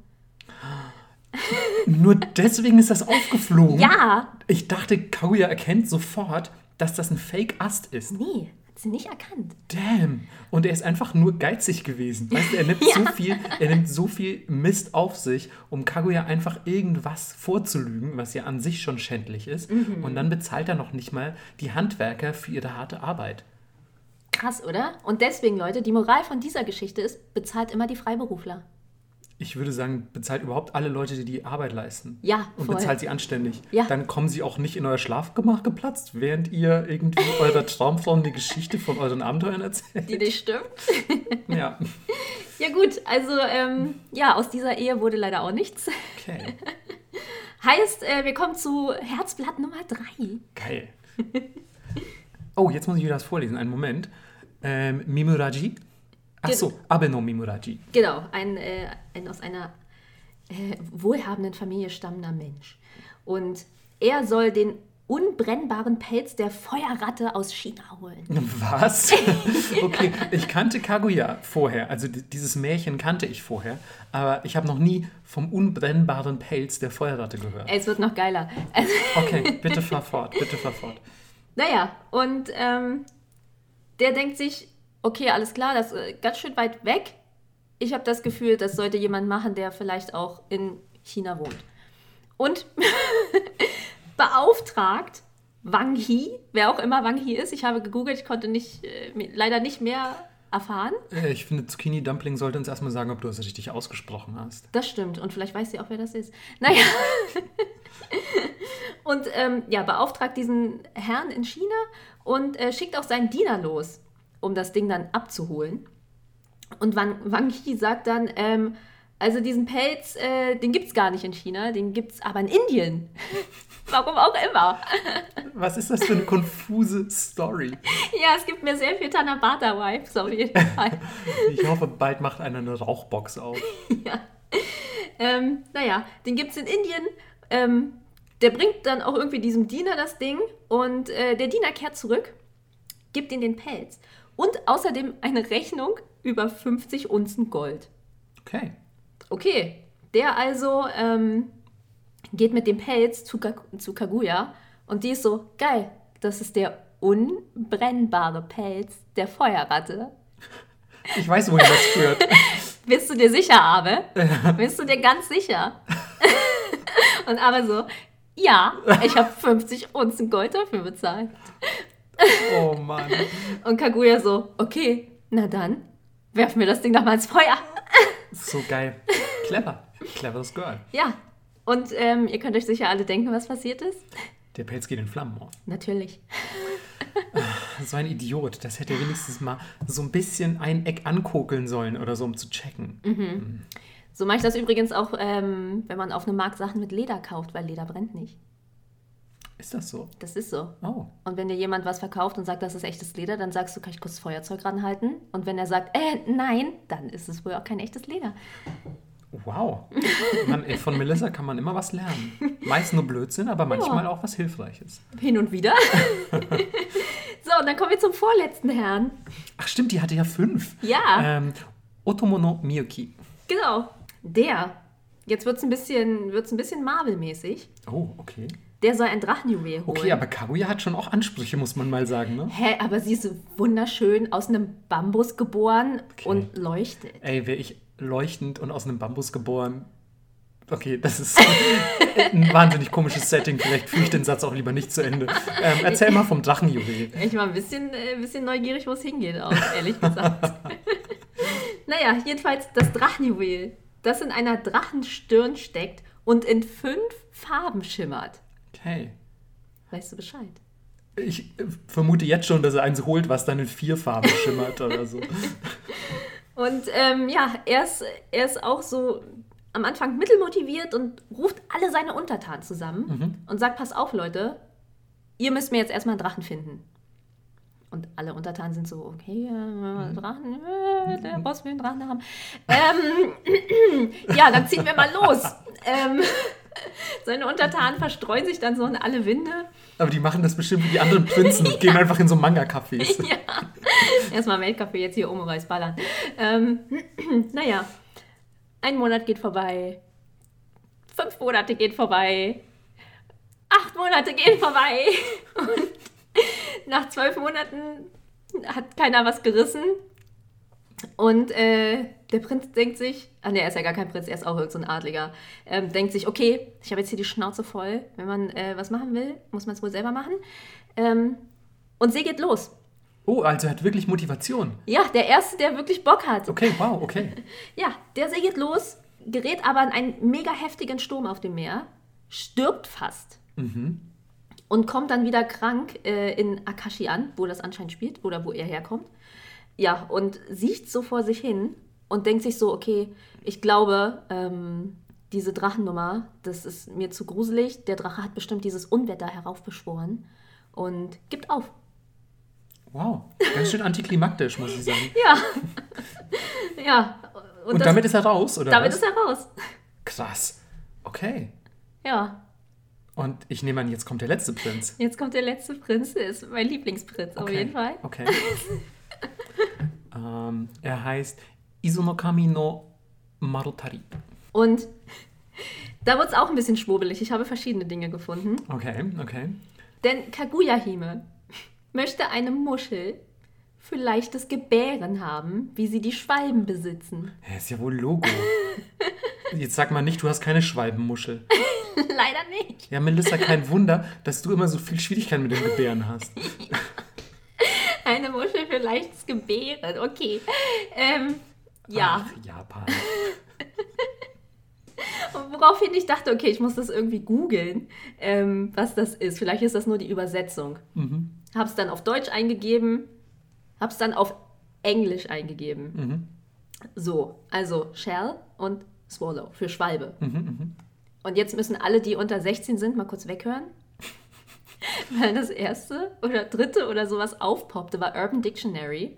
Nur deswegen ist das aufgeflogen.
Ja!
Ich dachte, Kaguya erkennt sofort, dass das ein Fake-Ast ist.
Nee, sie nicht erkannt.
Damn. Und er ist einfach nur geizig gewesen. Weißt du, er nimmt so viel, er nimmt so viel Mist auf sich, um Kaguya einfach irgendwas vorzulügen, was ja an sich schon schändlich ist. Und dann bezahlt er noch nicht mal die Handwerker für ihre harte Arbeit.
Krass, oder? Und deswegen, Leute, die Moral von dieser Geschichte ist, bezahlt immer die Freiberufler.
Ich würde sagen, bezahlt überhaupt alle Leute, die die Arbeit leisten.
Ja,
Und
voll.
bezahlt sie anständig.
Ja.
Dann kommen sie auch nicht in euer Schlafgemach geplatzt, während ihr irgendwie eurer Traumfrau eine Geschichte von euren Abenteuern erzählt.
Die nicht stimmt.
Ja,
Ja gut, also ähm, ja, aus dieser Ehe wurde leider auch nichts.
okay.
Heißt, äh, wir kommen zu Herzblatt Nummer 3.
Geil. Oh, jetzt muss ich wieder das vorlesen. Einen Moment. Ähm, Mimuraji. Ach so, Abe no Mimuraji.
Genau, ein, äh, ein aus einer äh, wohlhabenden Familie stammender Mensch. Und er soll den unbrennbaren Pelz der Feuerratte aus China holen.
Was? Okay, ich kannte Kaguya vorher. Also di- dieses Märchen kannte ich vorher. Aber ich habe noch nie vom unbrennbaren Pelz der Feuerratte gehört.
Es wird noch geiler.
Okay, bitte fahr fort, bitte fahr fort.
Naja, und ähm, der denkt sich, okay, alles klar, das ist äh, ganz schön weit weg. Ich habe das Gefühl, das sollte jemand machen, der vielleicht auch in China wohnt. Und beauftragt Wang He, wer auch immer Wang He ist, ich habe gegoogelt, ich konnte nicht, äh, leider nicht mehr erfahren.
Äh, Ich finde, Zucchini Dumpling sollte uns erstmal sagen, ob du es richtig ausgesprochen hast.
Das stimmt. Und vielleicht weiß sie auch, wer das ist. Naja. und ähm, ja, beauftragt diesen Herrn in China und äh, schickt auch seinen Diener los, um das Ding dann abzuholen. Und Wang, Wang Yi sagt dann, ähm, also diesen Pelz, äh, den gibt es gar nicht in China, den gibt es aber in Indien. Warum auch immer.
Was ist das für eine konfuse Story?
Ja, es gibt mir sehr viel Tanabata-Vibes auf jeden Fall.
Ich hoffe, bald macht einer eine Rauchbox auf.
Ähm, naja, den gibt es in Indien. Ähm, der bringt dann auch irgendwie diesem Diener das Ding und äh, der Diener kehrt zurück, gibt ihm den Pelz Und außerdem eine Rechnung über 50 Unzen Gold.
Okay.
Okay, der also ähm, geht mit dem Pelz zu, zu Kaguya und die ist so, geil, das ist der unbrennbare Pelz der Feuerratte.
Ich weiß, wohin das führt.
Bist du dir sicher, Abe? Bist du dir ganz sicher? und Abe so, ja, ich habe 50 Unzen Gold dafür bezahlt.
Oh Mann.
Und Kaguya so, okay, na dann, werfen wir das Ding doch mal ins Feuer.
So geil. Clever. Cleveres Girl.
Ja, und ähm, ihr könnt euch sicher alle denken, was passiert ist.
Der Pelz geht in Flammen auf.
Natürlich.
So ein Idiot. Das hätte er wenigstens mal so ein bisschen ein Eck ankokeln sollen oder so, um zu checken.
So mache ich das übrigens auch, ähm, wenn man auf einem Markt Sachen mit Leder kauft, weil Leder brennt nicht.
Ist das so?
Das ist so.
Oh.
Und wenn dir jemand was verkauft und sagt, das ist echtes Leder, dann sagst du, kann ich kurz Feuerzeug ranhalten? Und wenn er sagt, äh, nein, dann ist es wohl auch kein echtes Leder.
Wow. Man, ey, von Melissa kann man immer was lernen. Meist nur Blödsinn, aber manchmal auch was Hilfreiches.
Hin und wieder. so, und dann kommen wir zum vorletzten Herrn.
Ach stimmt, die hatte ja fünf.
Ja.
Ähm, Otomono Miyuki.
Genau. Der. Jetzt wird es ein bisschen, wird's ein bisschen Marvel-mäßig.
Oh, okay.
Der soll ein Drachenjuwel holen.
Okay, aber Kaguya hat schon auch Ansprüche, muss man mal sagen, ne?
Hä, aber sie ist wunderschön aus einem Bambus geboren
Okay.
und leuchtet.
Ey, wäre ich leuchtend und aus einem Bambus geboren. Okay, das ist ein wahnsinnig komisches Setting. Vielleicht führe ich den Satz auch lieber nicht zu Ende. Ähm, erzähl mal vom Drachenjuwel.
Ich war ein bisschen, äh, bisschen neugierig, wo es hingeht, auch, ehrlich gesagt. naja, jedenfalls das Drachenjuwel, das in einer Drachenstirn steckt und in fünf Farben schimmert.
Okay.
Weißt du Bescheid?
Ich äh, vermute jetzt schon, dass er eins holt, was dann in vier Farben schimmert oder so.
Und ähm, ja, er ist, er ist auch so am Anfang mittelmotiviert und ruft alle seine Untertanen zusammen und sagt, pass auf, Leute, ihr müsst mir jetzt erstmal einen Drachen finden. Und alle Untertanen sind so, okay, äh, Drachen, äh, der Boss will einen Drachen haben. Ähm, ja, dann ziehen wir mal los. Ähm, seine Untertanen verstreuen sich dann so in alle Winde.
Aber die machen das bestimmt wie die anderen Prinzen und gehen einfach in so Manga-Cafés.
ja. Erstmal Weltkaffee, jetzt hier Omoreis ballern. Ähm, naja, ein Monat geht vorbei. Fünf Monate gehen vorbei. Acht Monate gehen vorbei. Und nach zwölf Monaten hat keiner was gerissen. Und äh, der Prinz denkt sich, ah ne, er ist ja gar kein Prinz, er ist auch irgendein so ein Adliger, ähm, denkt sich, okay, ich habe jetzt hier die Schnauze voll. Wenn man äh, was machen will, muss man es wohl selber machen. Ähm, und See geht los.
Oh, also er hat wirklich Motivation.
Ja, der Erste, der wirklich Bock hat.
Okay, wow, okay.
Ja, der See geht los, gerät aber in einen mega heftigen Sturm auf dem Meer, stirbt fast und kommt dann wieder krank äh, in Akashi an, wo das anscheinend spielt oder wo er herkommt. Ja, und sieht so vor sich hin und denkt sich so, okay, ich glaube, ähm, diese Drachennummer, das ist mir zu gruselig. Der Drache hat bestimmt dieses Unwetter heraufbeschworen und gibt auf.
Wow, ganz schön antiklimaktisch, muss ich sagen.
Ja. ja.
Und,
das-
damit ist er raus, oder
damit
was?
ist er raus.
Krass. Okay.
Ja.
Und ich nehme an, jetzt kommt der letzte Prinz.
Jetzt kommt der letzte Prinz, der ist mein Lieblingsprinz auf
Okay.
jeden Fall.
Okay. ähm, er heißt Izunokami no Marutari.
Und da wird es auch ein bisschen schwurbelig. Ich habe verschiedene Dinge gefunden.
Okay, okay.
Denn Kaguya-Hime möchte eine Muschel für leichtes Gebären haben, wie sie die Schwalben besitzen.
Ja, ist ja wohl Logo. Jetzt sag mal nicht, du hast keine Schwalbenmuschel.
Leider nicht.
Ja, Melissa, kein Wunder, dass du immer so viel Schwierigkeiten mit dem Gebären hast.
Eine Muschel für leichtes Gebären. Okay. Ähm, ja.
Ach, Japan.
Und woraufhin ich dachte, okay, ich muss das irgendwie googeln, ähm, was das ist. Vielleicht ist das nur die Übersetzung. Hab's dann auf Deutsch eingegeben, hab's dann auf Englisch eingegeben. So, also Shell und Swallow für Schwalbe. Und jetzt müssen alle, die unter 16 sind, mal kurz weghören. Weil das erste oder dritte oder sowas aufpoppte, war Urban Dictionary.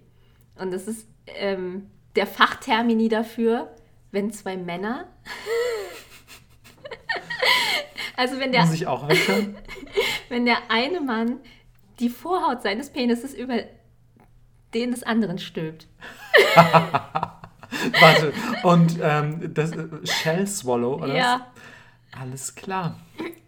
Und das ist ähm, der Fachtermini dafür, wenn zwei Männer. also wenn der,
Muss ich auch weghören?
wenn der eine Mann die Vorhaut seines Penises über den des anderen stülpt.
Warte, und ähm, das äh, Shell Swallow, oder?
Ja.
Alles klar.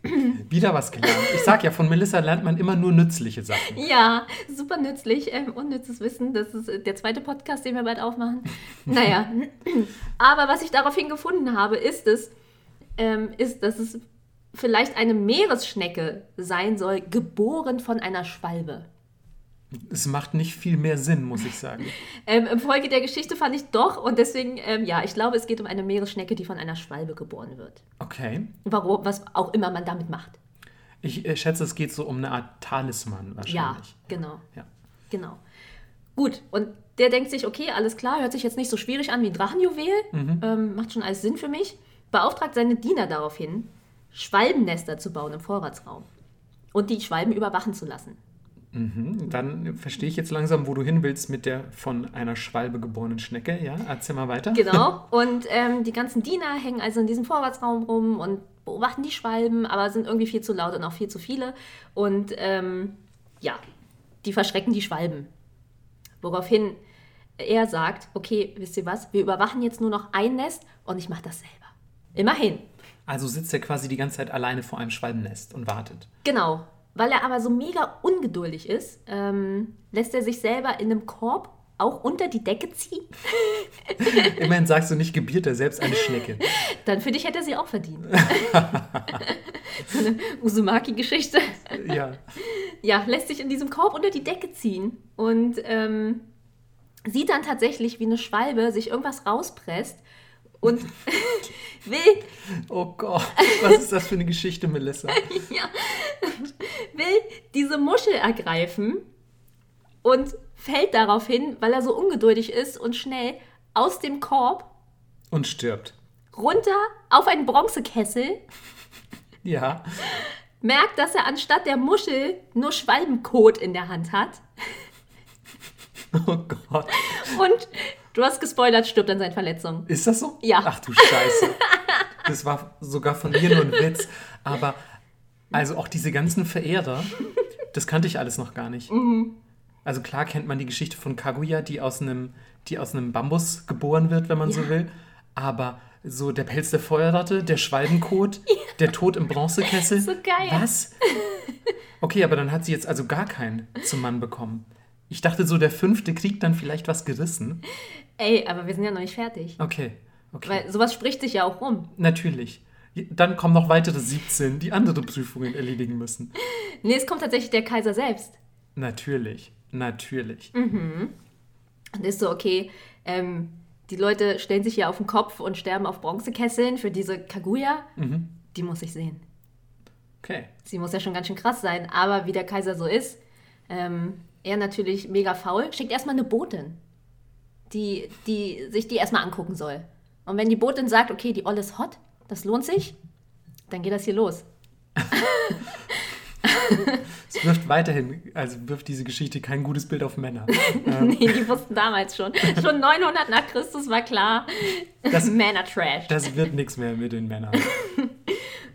Wieder was gelernt. Ich sag ja, von Melissa lernt man immer nur nützliche Sachen.
Ja, super nützlich. Ähm, unnützes Wissen. Das ist äh, der zweite Podcast, den wir bald aufmachen. Naja. Aber was ich daraufhin gefunden habe, ist es, ähm, ist, dass es vielleicht eine Meeresschnecke sein soll, geboren von einer Schwalbe.
Es macht nicht viel mehr Sinn, muss ich sagen.
Ähm, Im Folge der Geschichte fand ich doch und deswegen, ähm, ja, ich glaube, es geht um eine Meeresschnecke, die von einer Schwalbe geboren wird.
Okay.
Warum, was auch immer man damit macht.
Ich äh, schätze, es geht so um eine Art Talisman
Ja,
wahrscheinlich.
genau.
Ja.
Genau. Gut, und der denkt sich, okay, alles klar, hört sich jetzt nicht so schwierig an wie ein Drachenjuwel, ähm, macht schon alles Sinn für mich. Beauftragt seine Diener daraufhin, Schwalbennester zu bauen im Vorratsraum und die Schwalben überwachen zu lassen.
Mhm. Dann verstehe ich jetzt langsam, wo du hin willst mit der von einer Schwalbe geborenen Schnecke. Ja, erzähl mal weiter.
Genau. Und ähm, die ganzen Diener hängen also in diesem Vorratsraum rum und beobachten die Schwalben, aber sind irgendwie viel zu laut und auch viel zu viele. Und ähm, ja, die verschrecken die Schwalben. Woraufhin er sagt, okay, wisst ihr was, wir überwachen jetzt nur noch ein Nest und ich mache das selber. Immerhin.
Also sitzt er quasi die ganze Zeit alleine vor einem Schwalbennest und wartet.
Genau. Weil er aber so mega ungeduldig ist, ähm, lässt er sich selber in einem Korb auch unter die Decke ziehen.
Immerhin sagst du nicht, gebiert er selbst eine Schnecke.
Dann finde ich, hätte er sie auch verdient. so eine Uzumaki-Geschichte.
Ja.
Ja, lässt sich in diesem Korb unter die Decke ziehen und ähm, sieht dann tatsächlich, wie eine Schwalbe sich irgendwas rauspresst und will,
Oh Gott, was ist das für eine Geschichte, Melissa?
will diese Muschel ergreifen und fällt daraufhin, weil er so ungeduldig ist und schnell aus dem Korb
Und stirbt.
runter auf einen Bronzekessel,
Ja.
merkt, dass er anstatt der Muschel nur Schwalbenkot in der Hand hat
Oh Gott.
und du hast gespoilert, stirbt an seinen Verletzungen.
Ist das so?
Ja.
Ach du Scheiße. Das war sogar von mir nur ein Witz. Aber also auch diese ganzen Verehrer, das kannte ich alles noch gar nicht. Also klar kennt man die Geschichte von Kaguya, die aus einem, die aus einem Bambus geboren wird, wenn man so
Ja.
will. Aber so der Pelz der Feuerratte, der Schwalbenkot, der Tod im Bronzekessel.
So geil.
Was? Okay, aber dann hat sie jetzt also gar keinen zum Mann bekommen. Ich dachte so, der fünfte kriegt dann vielleicht was gerissen.
Ey, aber wir sind ja noch nicht fertig.
Okay, okay.
Weil sowas spricht sich ja auch rum.
Natürlich. Dann kommen noch weitere 17, die andere Prüfungen erledigen müssen.
Nee, es kommt tatsächlich der Kaiser selbst.
Natürlich, natürlich.
Und ist so, okay, ähm, die Leute stellen sich ja auf den Kopf und sterben auf Bronzekesseln für diese Kaguya. Die muss ich sehen.
Okay.
Sie muss ja schon ganz schön krass sein. Aber wie der Kaiser so ist, ähm, er natürlich mega faul, schickt erstmal eine Botin, die, die sich die erstmal angucken soll. Und wenn die Botin sagt, okay, die Olle ist hot, das lohnt sich, dann geht das hier los.
Es wirft weiterhin, also wirft diese Geschichte kein gutes Bild auf Männer. Ähm,
Nee, die wussten damals schon. Schon 900 nach Christus war klar,
Das-
Männer Trash.
das wird nichts mehr mit den Männern.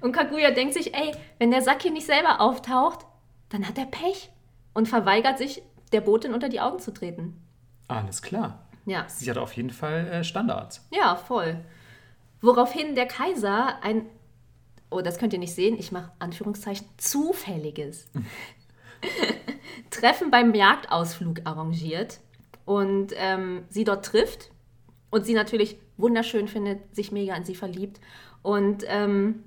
Und Kaguya denkt sich, ey, wenn der Sack hier nicht selber auftaucht, dann hat er Pech. Und verweigert sich, der Botin unter die Augen zu treten.
Alles klar.
Ja,
Sie hat auf jeden Fall äh, Standards.
ja, voll. Woraufhin der Kaiser ein, oh, das könnt ihr nicht sehen, ich mache Anführungszeichen, zufälliges Treffen beim Jagdausflug arrangiert und ähm, sie dort trifft und sie natürlich wunderschön findet, sich mega in sie verliebt und ähm,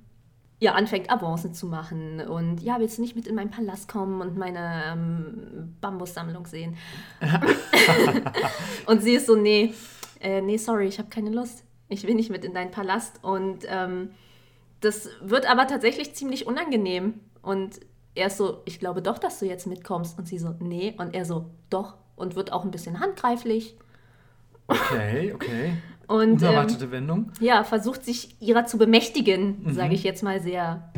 ja, anfängt Avancen zu machen und ja, willst du nicht mit in meinen Palast kommen und meine ähm, Bambussammlung sehen? und sie ist so, nee, äh, nee, sorry, ich habe keine Lust. Ich will nicht mit in deinen Palast und ähm, das wird aber tatsächlich ziemlich unangenehm und er ist so, ich glaube doch, dass du jetzt mitkommst und sie so, nee und er so, doch und wird auch ein bisschen handgreiflich
Okay, okay.
Und ähm,
Unerwartete Wendung.
ja, versucht sich ihrer zu bemächtigen,
Mhm.
sage ich jetzt mal sehr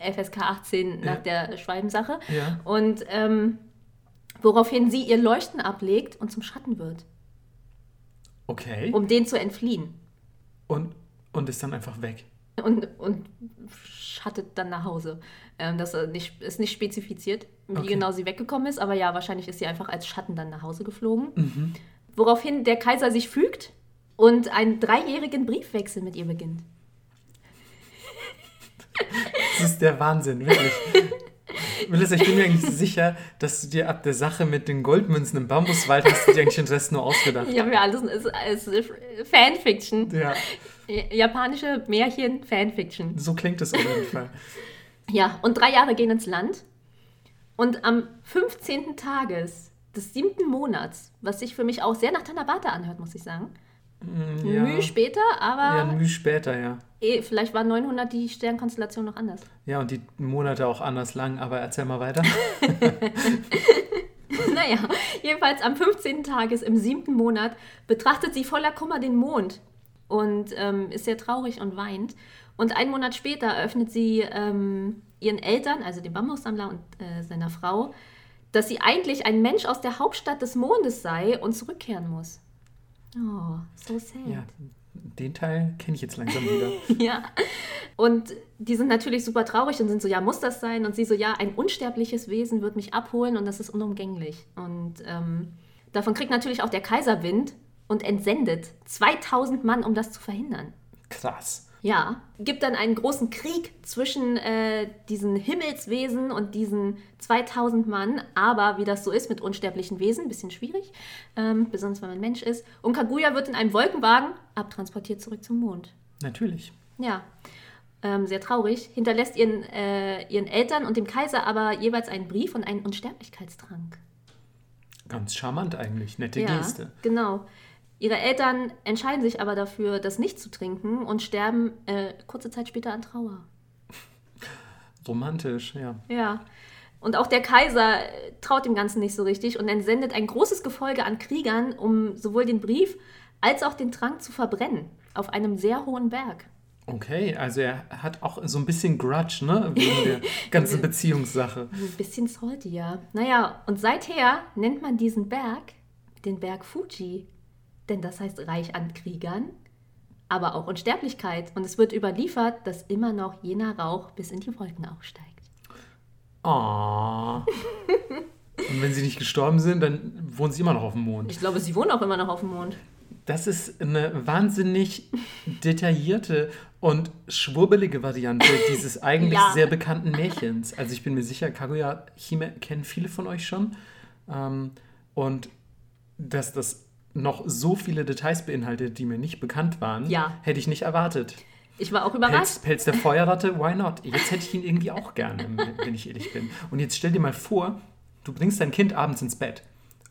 äh, FSK 18 nach
Ja.
der Schwalbensache.
Ja.
Und ähm, woraufhin sie ihr Leuchten ablegt und zum Schatten wird,
Okay.
um den zu entfliehen.
Und, und ist dann einfach weg.
und, und schattet dann nach Hause. Ähm, das ist nicht, ist nicht spezifiziert, wie
Okay.
genau sie weggekommen ist, aber ja, wahrscheinlich ist sie einfach als Schatten dann nach Hause geflogen.
Mhm.
Woraufhin der Kaiser sich fügt und einen dreijährigen Briefwechsel mit ihr beginnt.
Das ist der Wahnsinn, wirklich. Melissa, ich bin mir eigentlich sicher, dass du dir ab der Sache mit den Goldmünzen im Bambuswald hast du dir eigentlich den Rest nur ausgedacht.
Ich habe ja alles als Fanfiction.
Ja,
Japanische Märchen, Fanfiction.
so klingt es auf jeden Fall.
Ja, und drei Jahre gehen ins Land. Und am 15. Tages des siebten Monats, was sich für mich auch sehr nach Tanabata anhört, muss ich sagen.
Ja,
Mühe später, aber
ja Mühe später, ja.
eh, vielleicht war 900 die Sternkonstellation noch anders.
Ja, und die Monate auch anders lang, aber erzähl mal weiter.
naja, jedenfalls am 15. Tages im siebten Monat betrachtet sie voller Kummer den Mond und ähm, ist sehr traurig und weint. Und einen Monat später eröffnet sie ähm, ihren Eltern, also dem Bambussammler und äh, seiner Frau, dass sie eigentlich ein Mensch aus der Hauptstadt des Mondes sei und zurückkehren muss. Oh, so sad.
Ja, den Teil kenne ich jetzt langsam wieder.
Ja. Und die sind natürlich super traurig und sind so, ja, muss das sein? Und sie so, ja, ein unsterbliches Wesen wird mich abholen und das ist unumgänglich. Und ähm, davon kriegt natürlich auch der Kaiser Wind und entsendet 2000 Mann, um das zu verhindern.
Krass.
Ja, gibt dann einen großen Krieg zwischen äh, diesen Himmelswesen und diesen 2000 Mann, aber wie das so ist mit unsterblichen Wesen, ein bisschen schwierig, ähm, besonders wenn man Mensch ist. Und Kaguya wird in einem Wolkenwagen abtransportiert zurück zum Mond.
Natürlich.
Ja, ähm, sehr traurig. Hinterlässt ihren, äh, ihren Eltern und dem Kaiser aber jeweils einen Brief und einen Unsterblichkeitstrank.
Ganz charmant eigentlich. Nette
ja,
Geste.
genau. Ihre Eltern entscheiden sich aber dafür, das nicht zu trinken und sterben äh, kurze Zeit später an Trauer.
Romantisch, ja.
Ja. Und auch der Kaiser äh, traut dem Ganzen nicht so richtig und entsendet ein großes Gefolge an Kriegern, um sowohl den Brief als auch den Trank zu verbrennen. Auf einem sehr hohen Berg.
Okay, also er hat auch so ein bisschen Grudge, ne? Wegen der ganzen Beziehungssache.
Ein bisschen salty, ja. Naja, und seither nennt man diesen Berg den Berg Fuji. Denn das heißt reich an Kriegern, aber auch Unsterblichkeit. Und es wird überliefert, dass immer noch jener Rauch bis in die Wolken aufsteigt.
Oh. Und wenn sie nicht gestorben sind, dann wohnen sie immer noch auf dem Mond.
Ich glaube, sie wohnen auch immer noch auf dem Mond.
Das ist eine wahnsinnig detaillierte und schwurbelige Variante dieses eigentlich
Ja.
sehr bekannten Märchens. Also ich bin mir sicher, Kaguya Hime kennen viele von euch schon. Ähm, und dass das noch so viele Details beinhaltet, die mir nicht bekannt waren,
Ja.
hätte ich nicht erwartet.
Ich war auch überrascht.
Pelz, Pelz der Feuerratte, why not? Jetzt hätte ich ihn irgendwie auch gerne, wenn ich ehrlich bin. Und jetzt stell dir mal vor, du bringst dein Kind abends ins Bett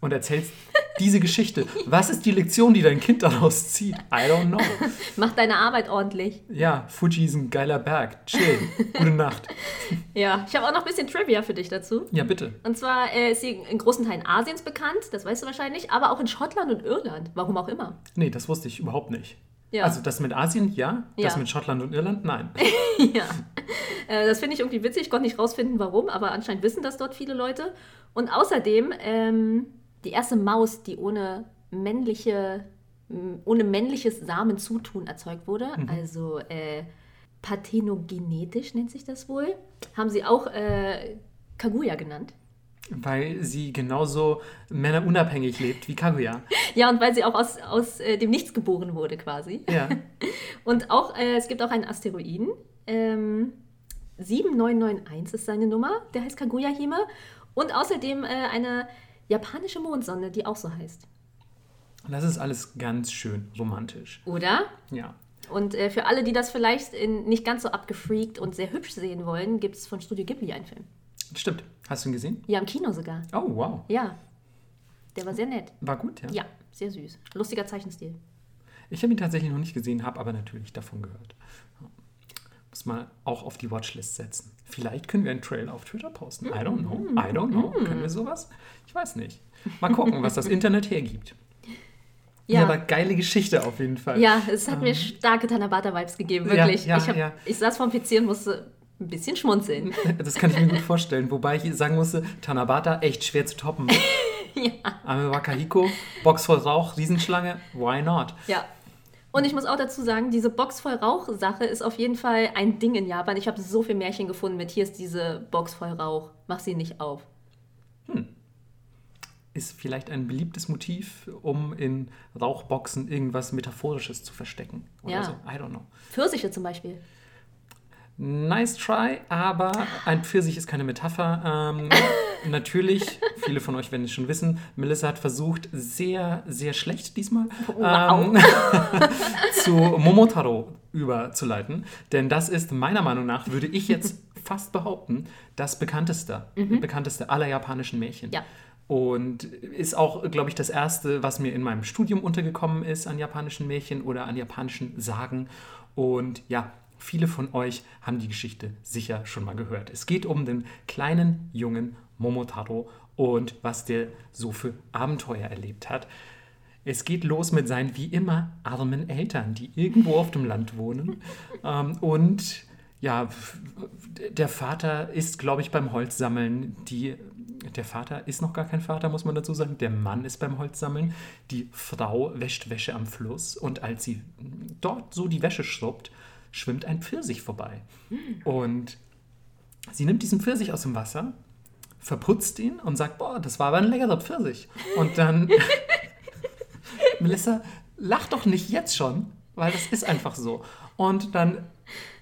und erzählst diese Geschichte. Was ist die Lektion, die dein Kind daraus zieht? I don't know.
Mach deine Arbeit ordentlich.
Ja, Fuji ist ein geiler Berg. Chill. Gute Nacht.
Ja, ich habe auch noch ein bisschen Trivia für dich dazu.
Ja, bitte.
Und zwar äh, ist sie in großen Teilen Asiens bekannt, das weißt du wahrscheinlich, aber auch in Schottland und Irland. Warum auch immer.
Nee, das wusste ich überhaupt nicht.
Ja.
Also das mit Asien, ja. Das
Ja.
mit Schottland und Irland, nein.
ja. Äh, das finde ich irgendwie witzig. Ich konnte nicht rausfinden, warum, aber anscheinend wissen das dort viele Leute. Und außerdem ähm, die erste Maus, die ohne männliche, m, ohne männliches Samenzutun erzeugt wurde, also äh, parthenogenetisch nennt sich das wohl, haben sie auch äh, Kaguya genannt.
Weil sie genauso männerunabhängig lebt wie Kaguya.
Ja, und weil sie auch aus, aus äh, dem Nichts geboren wurde quasi.
Ja.
Und auch, äh, es gibt auch einen Asteroiden. Ähm, 7991 ist seine Nummer, der heißt Kaguya Hime. Und außerdem äh, eine japanische Mondsonde, die auch so heißt.
Das ist alles ganz schön romantisch.
Oder?
Ja.
Und äh, für alle, die das vielleicht in, nicht ganz so abgefreakt und sehr hübsch sehen wollen, gibt es von Studio Ghibli einen Film.
Stimmt. Hast du ihn gesehen?
Ja, im Kino sogar.
Oh, wow.
Ja. Der war sehr nett.
War gut, ja?
Ja, sehr süß. Lustiger Zeichenstil.
Ich habe ihn tatsächlich noch nicht gesehen, habe aber natürlich davon gehört. Ja. Muss mal auch auf die Watchlist setzen. Vielleicht können wir einen Trail auf Twitter posten. I don't know. I don't know. Können wir sowas? Ich weiß nicht. Mal gucken, was das Internet hergibt. Ja, aber
Ja.
geile Geschichte auf jeden Fall.
Ja, es hat mir starke Tanabata-Vibes gegeben,
Ja,
wirklich.
ja,
ich, hab,
ja.
ich saß vorm PC und musste ein bisschen schmunzeln.
Das kann ich mir gut vorstellen. Wobei ich sagen musste, Tanabata echt schwer zu toppen.
ja.
Ame Wakahiko, Box voll Rauch, Riesenschlange, why not?
Ja. Und ich muss auch dazu sagen, diese Box voll Rauch-Sache ist auf jeden Fall ein Ding in Japan. Ich habe so viel Märchen gefunden mit, hier ist diese Box voll Rauch, mach sie nicht auf.
Ist vielleicht ein beliebtes Motiv, um in Rauchboxen irgendwas Metaphorisches zu verstecken. Oder
Ja.
so. I don't know.
Pfirsiche zum Beispiel.
Nice try, aber ein Pfirsich ist keine Metapher. Ähm, natürlich, viele von euch werden es schon wissen, Melissa hat versucht, sehr, sehr schlecht diesmal ähm, zu Momotaro überzuleiten. Denn das ist meiner Meinung nach, würde ich jetzt fast behaupten, das bekannteste, bekannteste aller japanischen Märchen.
Ja.
Und ist auch, glaube ich, das erste, was mir in meinem Studium untergekommen ist an japanischen Märchen oder an japanischen Sagen. Und ja, viele von euch haben die Geschichte sicher schon mal gehört. Es geht um den kleinen jungen Momotaro und was der so für Abenteuer erlebt hat. Es geht los mit seinen wie immer armen Eltern, die irgendwo auf dem Land wohnen. Ähm, und ja, der Vater ist, glaube ich, beim Holzsammeln. Die, der Vater ist noch gar kein Vater, muss man dazu sagen. Der Mann ist beim Holzsammeln. Die Frau wäscht Wäsche am Fluss. Und als sie dort so die Wäsche schrubbt, schwimmt ein Pfirsich vorbei. Und sie nimmt diesen Pfirsich aus dem Wasser, verputzt ihn und sagt, boah, das war aber ein leckerer Pfirsich. Und dann, Melissa, lach doch nicht jetzt schon, weil das ist einfach so. Und dann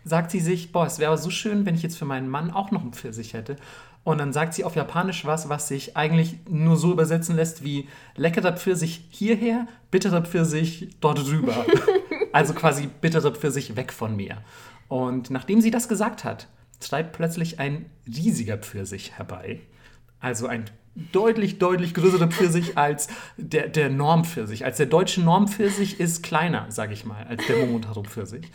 sagt sie sich, boah, es wäre so schön, wenn ich jetzt für meinen Mann auch noch einen Pfirsich hätte. Und dann sagt sie auf Japanisch was, was sich eigentlich nur so übersetzen lässt wie leckerer Pfirsich hierher, bitterer Pfirsich dort drüber. also quasi bitterer Pfirsich weg von mir. Und nachdem sie das gesagt hat, treibt plötzlich ein riesiger Pfirsich herbei. Also ein deutlich, deutlich größerer Pfirsich als der, der Normpfirsich. Als der deutsche Normpfirsich ist kleiner, sage ich mal, als der Momotaro-Pfirsich.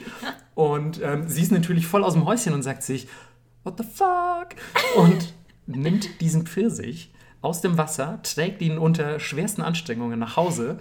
Und ähm, sie ist natürlich voll aus dem Häuschen und sagt sich, what the fuck? Und nimmt diesen Pfirsich aus dem Wasser, trägt ihn unter schwersten Anstrengungen nach Hause.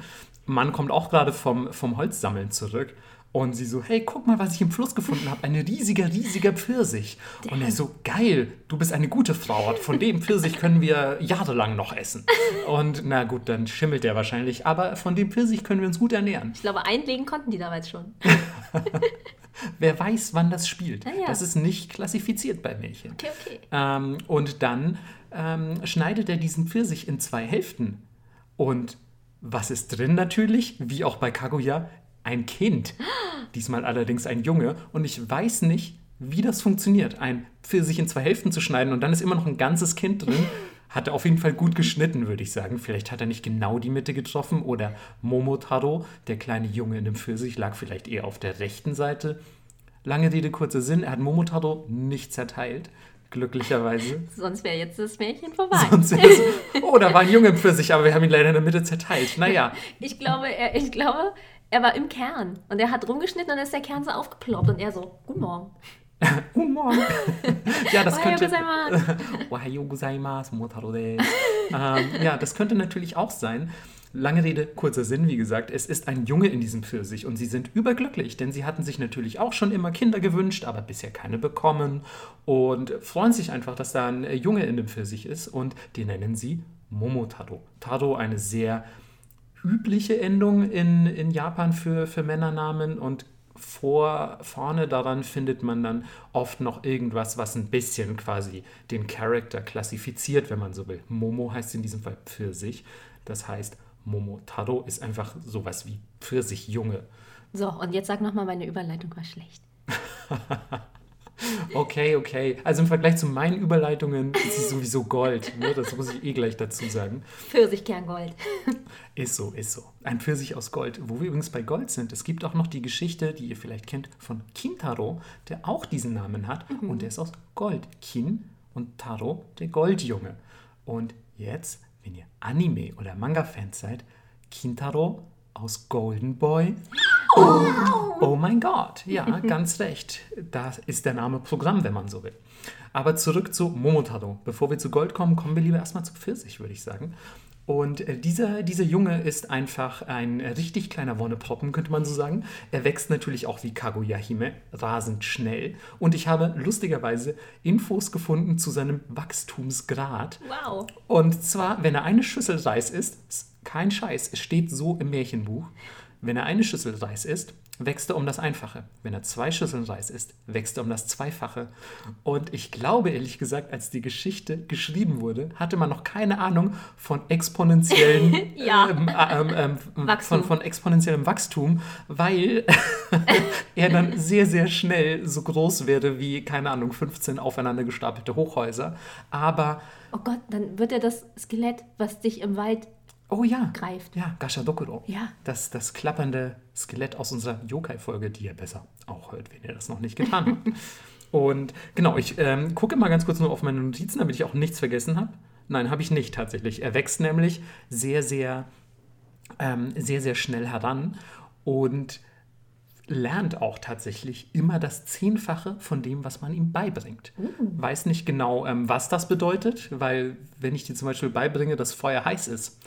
Mann kommt auch gerade vom, vom Holzsammeln zurück. Und sie so, hey, guck mal, was ich im Fluss gefunden habe. Ein riesiger, riesiger Pfirsich. Und er so, geil, du bist eine gute Frau. Von dem Pfirsich können wir jahrelang noch essen. Und na gut, dann schimmelt der wahrscheinlich. Aber von dem Pfirsich können wir uns gut ernähren.
Ich glaube, einlegen konnten die damals schon.
Wer weiß, wann das spielt.
Ah, ja.
Das ist nicht klassifiziert bei Märchen.
Okay, okay.
Ähm, und dann ähm, schneidet er diesen Pfirsich in zwei Hälften. Und was ist drin natürlich? Wie auch bei Kaguya, ein Kind. Diesmal allerdings ein Junge. Und ich weiß nicht, wie das funktioniert, ein Pfirsich in zwei Hälften zu schneiden und dann ist immer noch ein ganzes Kind drin. Hat er auf jeden Fall gut geschnitten, würde ich sagen. Vielleicht hat er nicht genau die Mitte getroffen oder Momotaro, der kleine Junge in dem Pfirsich, lag vielleicht eher auf der rechten Seite. Lange Rede, kurzer Sinn, er hat Momotaro nicht zerteilt, glücklicherweise.
Sonst wäre jetzt das Märchen vorbei.
Sonst es, oh, da war ein Junge im Pfirsich, aber wir haben ihn leider in der Mitte zerteilt. Naja,
Ich glaube, er, ich glaube, er war im Kern. Und er hat rumgeschnitten und dann ist der Kern so aufgeploppt. Und er so, guten Morgen.
guten Morgen. ja, das könnte...
gozaimasu,
ähm, ja, das könnte natürlich auch sein. Lange Rede, kurzer Sinn, wie gesagt, es ist ein Junge in diesem Pfirsich und sie sind überglücklich, denn sie hatten sich natürlich auch schon immer Kinder gewünscht, aber bisher keine bekommen und freuen sich einfach, dass da ein Junge in dem Pfirsich ist und den nennen sie Momotaro. Taro, eine sehr übliche Endung in, in Japan für, für Männernamen und vor, vorne daran findet man dann oft noch irgendwas, was ein bisschen quasi den Charakter klassifiziert, wenn man so will. Momo heißt in diesem Fall Pfirsich. Das heißt, Momotaro ist einfach sowas wie Pfirsichjunge.
So, und jetzt sag nochmal, meine Überleitung war schlecht.
Okay, okay. Also im Vergleich zu meinen Überleitungen ist sie sowieso Gold. Ne? Das muss ich eh gleich dazu sagen.
Pfirsichkerngold.
Ist so, ist so. Ein Pfirsich aus Gold. Wo wir übrigens bei Gold sind, es gibt auch noch die Geschichte, die ihr vielleicht kennt, von Kintaro, der auch diesen Namen hat. Und der ist aus Gold. Kin und Taro, der Goldjunge. Und jetzt, wenn ihr Anime- oder Manga-Fans seid, Kintaro aus Golden Boy. Oh mein Gott, ja, ganz recht. Da ist der Name Programm, wenn man so will. Aber zurück zu Momotaro. Bevor wir zu Gold kommen, kommen wir lieber erstmal zu Pfirsich, würde ich sagen. Und äh, dieser, dieser Junge ist einfach ein äh, richtig kleiner Wonneproppen, könnte man so sagen. Er wächst natürlich auch wie Kaguya-Hime rasend schnell. Und ich habe lustigerweise Infos gefunden zu seinem Wachstumsgrad.
Wow.
Und zwar, wenn er eine Schüssel Reis isst, ist kein Scheiß, es steht so im Märchenbuch, wenn er eine Schüssel Reis isst, wächst er um das Einfache. Wenn er zwei Schüsseln Reis isst, wächst er um das Zweifache. Und ich glaube, ehrlich gesagt, als die Geschichte geschrieben wurde, hatte man noch keine Ahnung von exponentiellen
Ja.
ähm, ähm, ähm,
Wachstum.
von, von exponentiellem Wachstum, weil er dann sehr, sehr schnell so groß wäre wie, keine Ahnung, 15 aufeinander gestapelte Hochhäuser. Aber,
Oh Gott, dann wird er das Skelett, was dich im Wald
oh ja,
greift.
ja, Gashadokuro.
Ja.
Das, das klappernde Skelett aus unserer Yokai-Folge, die ihr besser auch hört, wenn ihr das noch nicht getan habt. Und genau, ich ähm, gucke mal ganz kurz nur auf meine Notizen, damit ich auch nichts vergessen habe. Nein, habe ich nicht tatsächlich. Er wächst nämlich sehr, sehr, ähm, sehr, sehr schnell heran und lernt auch tatsächlich immer das Zehnfache von dem, was man ihm beibringt. Weiß nicht genau, ähm, was das bedeutet, weil wenn ich dir zum Beispiel beibringe, dass Feuer heiß ist,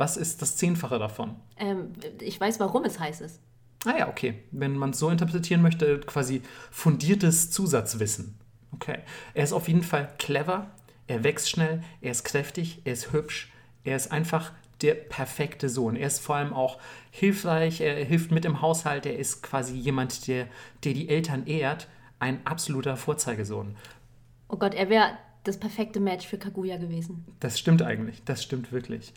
was ist das Zehnfache davon?
Ähm, ich weiß, warum es heiß ist.
Ah ja, okay. Wenn man es so interpretieren möchte, quasi fundiertes Zusatzwissen. Okay. Er ist auf jeden Fall clever, er wächst schnell, er ist kräftig, er ist hübsch, er ist einfach der perfekte Sohn. Er ist vor allem auch hilfreich, er hilft mit im Haushalt, er ist quasi jemand, der, der die Eltern ehrt. Ein absoluter Vorzeigesohn.
Oh Gott, er wäre das perfekte Match für Kaguya gewesen.
Das stimmt eigentlich, das stimmt wirklich.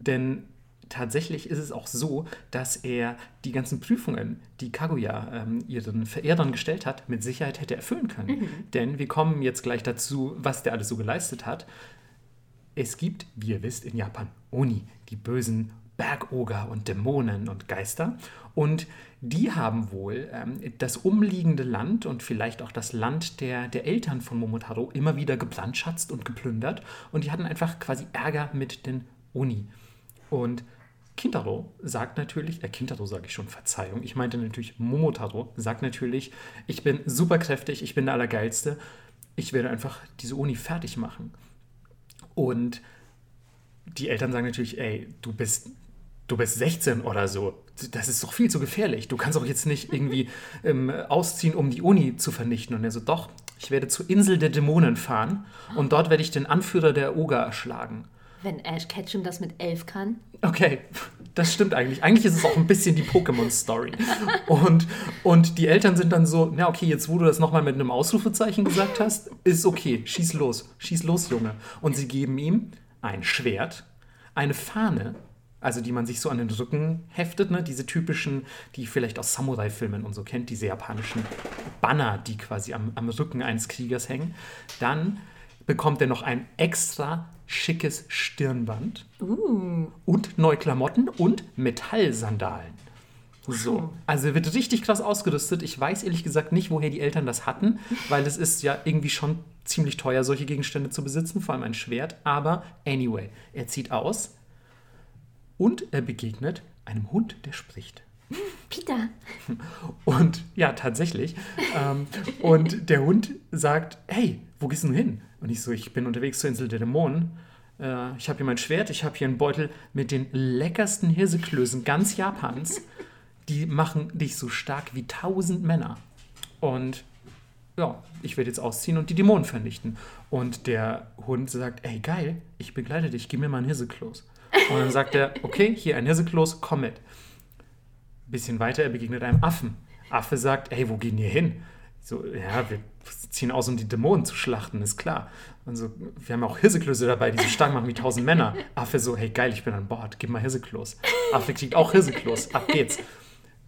Denn tatsächlich ist es auch so, dass er die ganzen Prüfungen, die Kaguya ähm, ihren Verehrern gestellt hat, mit Sicherheit hätte erfüllen können. Denn wir kommen jetzt gleich dazu, was der alles so geleistet hat. Es gibt, wie ihr wisst, in Japan Oni, die bösen Bergoger und Dämonen und Geister. Und die haben wohl ähm, das umliegende Land und vielleicht auch das Land der, der Eltern von Momotaro immer wieder gebrandschatzt und geplündert. Und die hatten einfach quasi Ärger mit den Oni. Und Kintaro sagt natürlich, äh, Kintaro sage ich schon, Verzeihung, ich meinte natürlich Momotaro, sagt natürlich, ich bin super kräftig, ich bin der Allergeilste, ich werde einfach diese Uni fertig machen. Und die Eltern sagen natürlich, ey, du bist, du bist 16 oder so. Das ist doch viel zu gefährlich. Du kannst doch jetzt nicht irgendwie ähm, ausziehen, um die Uni zu vernichten. Und er so, doch, ich werde zur Insel der Dämonen fahren und dort werde ich den Anführer der Oger erschlagen.
Wenn Ash Ketchum das mit elf kann.
Okay, das stimmt eigentlich. Eigentlich ist es auch ein bisschen die Pokémon-Story. Und, und die Eltern sind dann so, na okay, jetzt wo du das nochmal mit einem Ausrufezeichen gesagt hast, ist okay, schieß los, schieß los, Junge. Und sie geben ihm ein Schwert, eine Fahne, also die man sich so an den Rücken heftet, ne? diese typischen, die vielleicht aus Samurai-Filmen und so kennt, diese japanischen Banner, die quasi am, am Rücken eines Kriegers hängen. Dann bekommt er noch ein extra schickes Stirnband und neue Klamotten und Metallsandalen. So, also er wird richtig krass ausgerüstet. Ich weiß ehrlich gesagt nicht, woher die Eltern das hatten, weil es ist ja irgendwie schon ziemlich teuer, solche Gegenstände zu besitzen, vor allem ein Schwert. Aber anyway, er zieht aus und er begegnet einem Hund, der spricht.
Peter.
Und ja, tatsächlich. ähm, und der Hund sagt, hey, wo gehst du hin? Und ich so, ich bin unterwegs zur Insel der Dämonen. Äh, ich habe hier mein Schwert, ich habe hier einen Beutel mit den leckersten Hirseklößen ganz Japans. Die machen dich so stark wie tausend Männer. Und ja, ich werde jetzt ausziehen und die Dämonen vernichten. Und der Hund sagt, ey, geil, ich begleite dich, gib mir mal ein Hirsekloß. Und dann sagt er, okay, hier ein Hirsekloß, komm mit. Bisschen weiter, er begegnet einem Affen. Affe sagt, ey, wo gehen wir hin? So, ja, wir ziehen aus, um die Dämonen zu schlachten, ist klar. Und so, wir haben auch Hirseklöße dabei, die so stark machen wie tausend Männer. Affe so, hey, geil, ich bin an Bord, gib mal Hirsekloß. Affe kriegt auch Hirsekloß, ab geht's.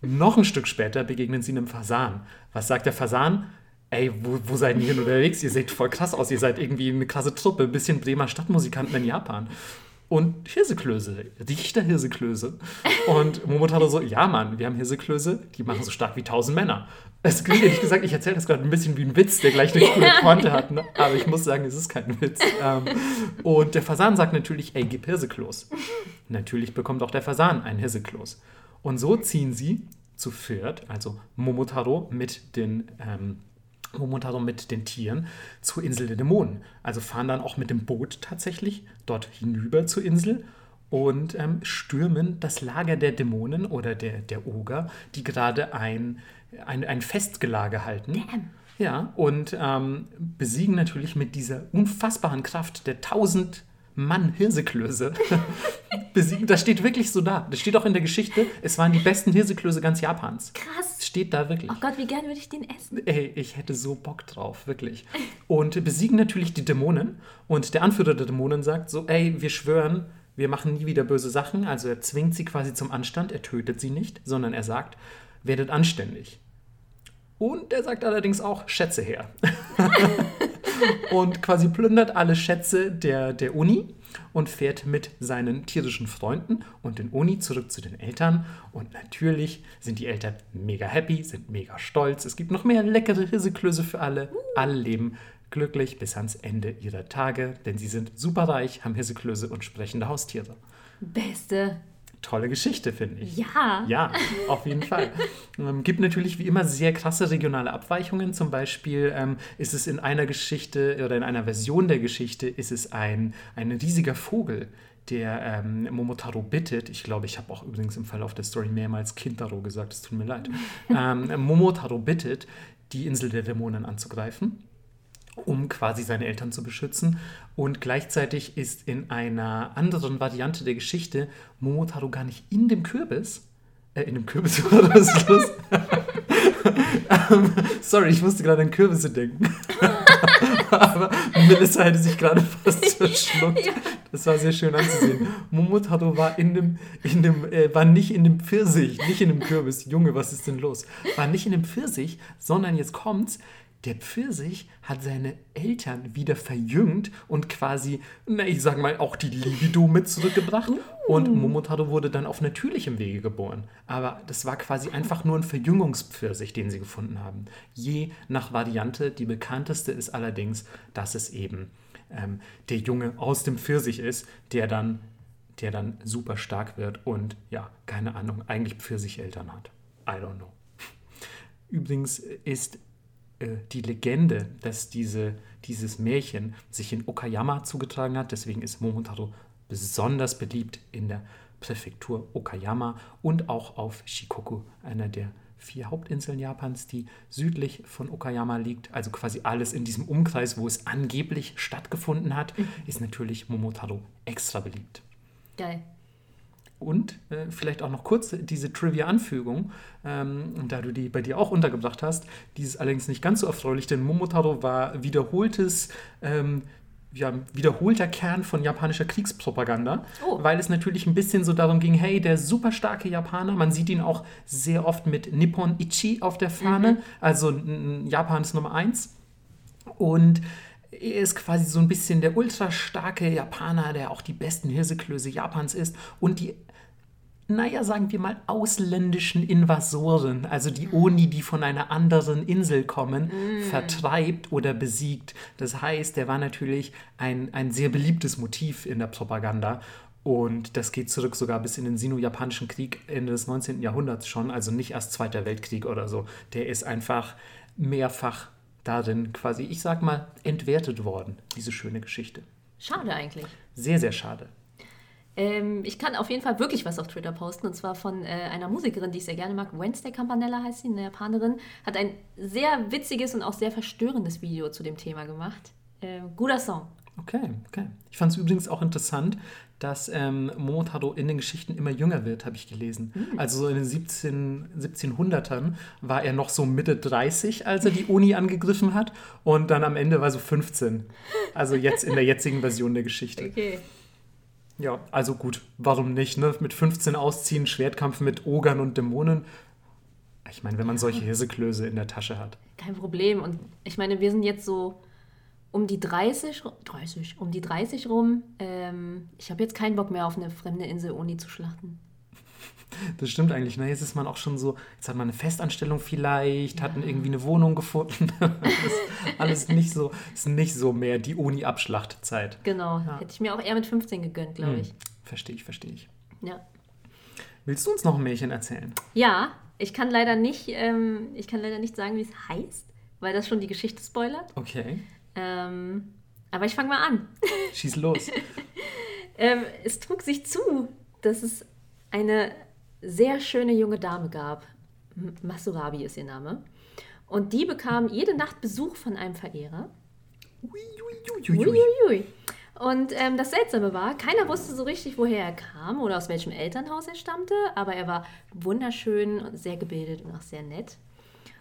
Noch ein Stück später begegnen sie einem Fasan. Was sagt der Fasan? Ey, wo, wo seid ihr denn unterwegs? Ihr seht voll krass aus, ihr seid irgendwie eine krasse Truppe, ein bisschen Bremer Stadtmusikanten in Japan. Und Hirseklöße, dichter Hirseklöße. Und Momotaro so, ja Mann, wir haben Hirseklöße, die machen so stark wie tausend Männer. Es klingt ehrlich gesagt, ich erzähle das gerade ein bisschen wie ein Witz, der gleich eine coole Pointe hat, ne? aber ich muss sagen, es ist kein Witz. Ähm, und der Fasan sagt natürlich, ey, gib Hirsekloß. Natürlich bekommt auch der Fasan ein Hirsekloß. Und so ziehen sie zu viert, also Momotaro mit den ähm, Momotaro mit den Tieren zur Insel der Dämonen. Also fahren dann auch mit dem Boot tatsächlich dort hinüber zur Insel und ähm, stürmen das Lager der Dämonen oder der, der Oger, die gerade ein, ein, ein Festgelage halten.
Damn.
Ja, und ähm, besiegen natürlich mit dieser unfassbaren Kraft der tausend Mann Hirseklöße besiegen. Das steht wirklich so da. Das steht auch in der Geschichte. Es waren die besten Hirseklöße ganz Japans.
Krass.
Steht da wirklich.
Oh Gott, wie gern würde ich den essen.
Ey, ich hätte so Bock drauf, wirklich. Und besiegen natürlich die Dämonen. Und der Anführer der Dämonen sagt so, ey, wir schwören, wir machen nie wieder böse Sachen. Also er zwingt sie quasi zum Anstand. Er tötet sie nicht, sondern er sagt, werdet anständig. Und er sagt allerdings auch Schätze her. und quasi plündert alle Schätze der, der Uni und fährt mit seinen tierischen Freunden und den Uni zurück zu den Eltern. Und natürlich sind die Eltern mega happy, sind mega stolz. Es gibt noch mehr leckere Hirseklöße für alle. Alle leben glücklich bis ans Ende ihrer Tage, denn sie sind superreich, haben Hirseklöße und sprechende Haustiere.
Beste.
Tolle Geschichte, finde ich.
Ja.
Ja, auf jeden Fall. Ähm, gibt natürlich wie immer sehr krasse regionale Abweichungen. Zum Beispiel ähm, ist es in einer Geschichte oder in einer Version der Geschichte ist es ein, ein riesiger Vogel, der ähm, Momotaro bittet. Ich glaube, ich habe auch übrigens im Verlauf der Story mehrmals Kintaro gesagt, es tut mir leid. ähm, Momotaro bittet, die Insel der Dämonen anzugreifen um quasi seine Eltern zu beschützen. Und gleichzeitig ist in einer anderen Variante der Geschichte Momotaro gar nicht in dem Kürbis. Äh, in dem Kürbis war das los. um, sorry, ich musste gerade an Kürbisse denken. Aber Melissa hätte sich gerade fast verschluckt. Ja. Das war sehr schön anzusehen. Momotaro war in dem, in dem, äh, war nicht in dem Pfirsich, nicht in dem Kürbis. Junge, was ist denn los? War nicht in dem Pfirsich, sondern jetzt kommt's der Pfirsich hat seine Eltern wieder verjüngt und quasi, na, ich sag mal, auch die Libido mit zurückgebracht. Uh. Und Momotaro wurde dann auf natürlichem Wege geboren. Aber das war quasi einfach nur ein Verjüngungspfirsich, den sie gefunden haben. Je nach Variante. Die bekannteste ist allerdings, dass es eben ähm, der Junge aus dem Pfirsich ist, der dann, der dann super stark wird und ja, keine Ahnung, eigentlich Pfirsicheltern hat. I don't know. Übrigens ist die Legende, dass diese, dieses Märchen sich in Okayama zugetragen hat. Deswegen ist Momotaro besonders beliebt in der Präfektur Okayama und auch auf Shikoku, einer der vier Hauptinseln Japans, die südlich von Okayama liegt. Also quasi alles in diesem Umkreis, wo es angeblich stattgefunden hat, mhm. ist natürlich Momotaro extra beliebt.
Geil.
Und äh, vielleicht auch noch kurz diese Trivia-Anfügung, ähm, da du die bei dir auch untergebracht hast, dieses allerdings nicht ganz so erfreulich, denn Momotaro war wiederholtes, ähm, ja, wiederholter Kern von japanischer Kriegspropaganda, oh. weil es natürlich ein bisschen so darum ging, hey, der super starke Japaner, man sieht ihn auch sehr oft mit Nippon Ichi auf der Fahne, mhm. also Japans Nummer 1. Und er ist quasi so ein bisschen der ultra starke Japaner, der auch die besten Hirseklöße Japans ist und die naja, sagen wir mal, ausländischen Invasoren, also die Oni, die von einer anderen Insel kommen, mm. vertreibt oder besiegt. Das heißt, der war natürlich ein, ein sehr beliebtes Motiv in der Propaganda. Und das geht zurück sogar bis in den Sino-Japanischen Krieg Ende des 19. Jahrhunderts schon, also nicht erst Zweiter Weltkrieg oder so. Der ist einfach mehrfach darin quasi, ich sag mal, entwertet worden, diese schöne Geschichte.
Schade eigentlich.
Sehr, sehr schade.
Ähm, ich kann auf jeden Fall wirklich was auf Twitter posten und zwar von äh, einer Musikerin, die ich sehr gerne mag. Wednesday Campanella heißt sie, eine Japanerin. Hat ein sehr witziges und auch sehr verstörendes Video zu dem Thema gemacht. Äh, guter Song.
Okay, okay. Ich fand es übrigens auch interessant, dass ähm, Momotaro in den Geschichten immer jünger wird, habe ich gelesen. Mhm. Also so in den 17, 1700ern war er noch so Mitte 30, als er die Uni angegriffen hat und dann am Ende war so 15. Also jetzt in der jetzigen Version der Geschichte.
Okay.
Ja, also gut, warum nicht? Ne? Mit 15 ausziehen, Schwertkampf mit Ogern und Dämonen. Ich meine, wenn man solche Hirseklöße in der Tasche hat.
Kein Problem. Und ich meine, wir sind jetzt so um die 30, 30 um die 30 rum. Ähm, ich habe jetzt keinen Bock mehr auf eine fremde Insel Uni zu schlachten.
Das stimmt eigentlich. Ne? Jetzt ist man auch schon so, jetzt hat man eine Festanstellung vielleicht, ja. hat irgendwie eine Wohnung gefunden. alles, alles nicht so, ist nicht so mehr die Uni-Abschlachtzeit.
Genau. Ja. Hätte ich mir auch eher mit 15 gegönnt, glaube hm. ich.
Verstehe ich, verstehe ich.
Ja.
Willst du uns noch ein Märchen erzählen?
Ja, ich kann leider nicht, ähm, ich kann leider nicht sagen, wie es heißt, weil das schon die Geschichte spoilert.
Okay.
Ähm, aber ich fange mal an.
Schieß los.
ähm, es trug sich zu, dass es eine sehr schöne junge Dame gab. Masurabi ist ihr Name. Und die bekam jede Nacht Besuch von einem Verehrer. Ui, ui, ui, ui. Und ähm, das Seltsame war, keiner wusste so richtig, woher er kam oder aus welchem Elternhaus er stammte, aber er war wunderschön, sehr gebildet und auch sehr nett.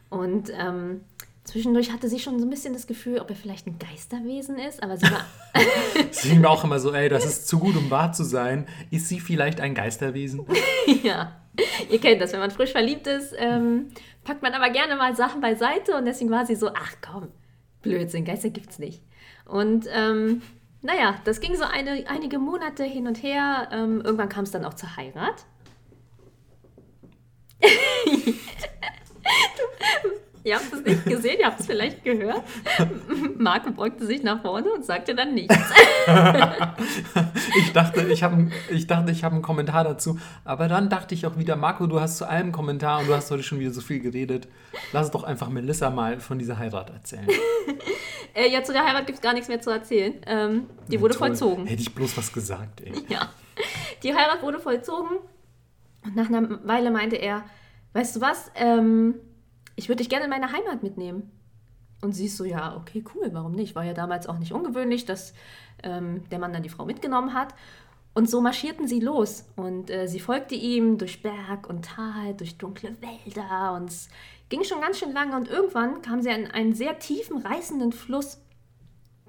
Und ähm, zwischendurch hatte sie schon so ein bisschen das Gefühl, ob er vielleicht ein Geisterwesen ist, aber sie war.
Sie ging mir auch immer so, ey, das ist zu gut, um wahr zu sein. Ist sie vielleicht ein Geisterwesen?
ja, ihr kennt das, wenn man frisch verliebt ist, ähm, packt man aber gerne mal Sachen beiseite und deswegen war sie so, ach komm, Blödsinn, Geister gibt's nicht. Und ähm, naja, das ging so eine, einige Monate hin und her. Ähm, irgendwann kam es dann auch zur Heirat. Ihr habt es nicht gesehen, ihr habt es vielleicht gehört. Marco beugte sich nach vorne und sagte dann nichts.
ich dachte, ich habe ich dachte, ich habe einen Kommentar dazu. Aber dann dachte ich auch wieder, Marco, du hast zu allem Kommentar und du hast heute schon wieder so viel geredet. Lass doch einfach Melissa mal von dieser Heirat erzählen.
äh, ja, zu der Heirat gibt es gar nichts mehr zu erzählen. Ähm, die ja, wurde toll. vollzogen.
Hätte ich bloß was gesagt, ey.
Ja. Die Heirat wurde vollzogen und nach einer Weile meinte er, weißt du was, ähm, ich würde dich gerne in meine Heimat mitnehmen. Und sie ist so, ja, okay, cool, warum nicht? War ja damals auch nicht ungewöhnlich, dass ähm, der Mann dann die Frau mitgenommen hat. Und so marschierten sie los. Und äh, sie folgte ihm durch Berg und Tal, durch dunkle Wälder. Und es ging schon ganz schön lange. Und irgendwann kam sie an einen sehr tiefen, reißenden Fluss,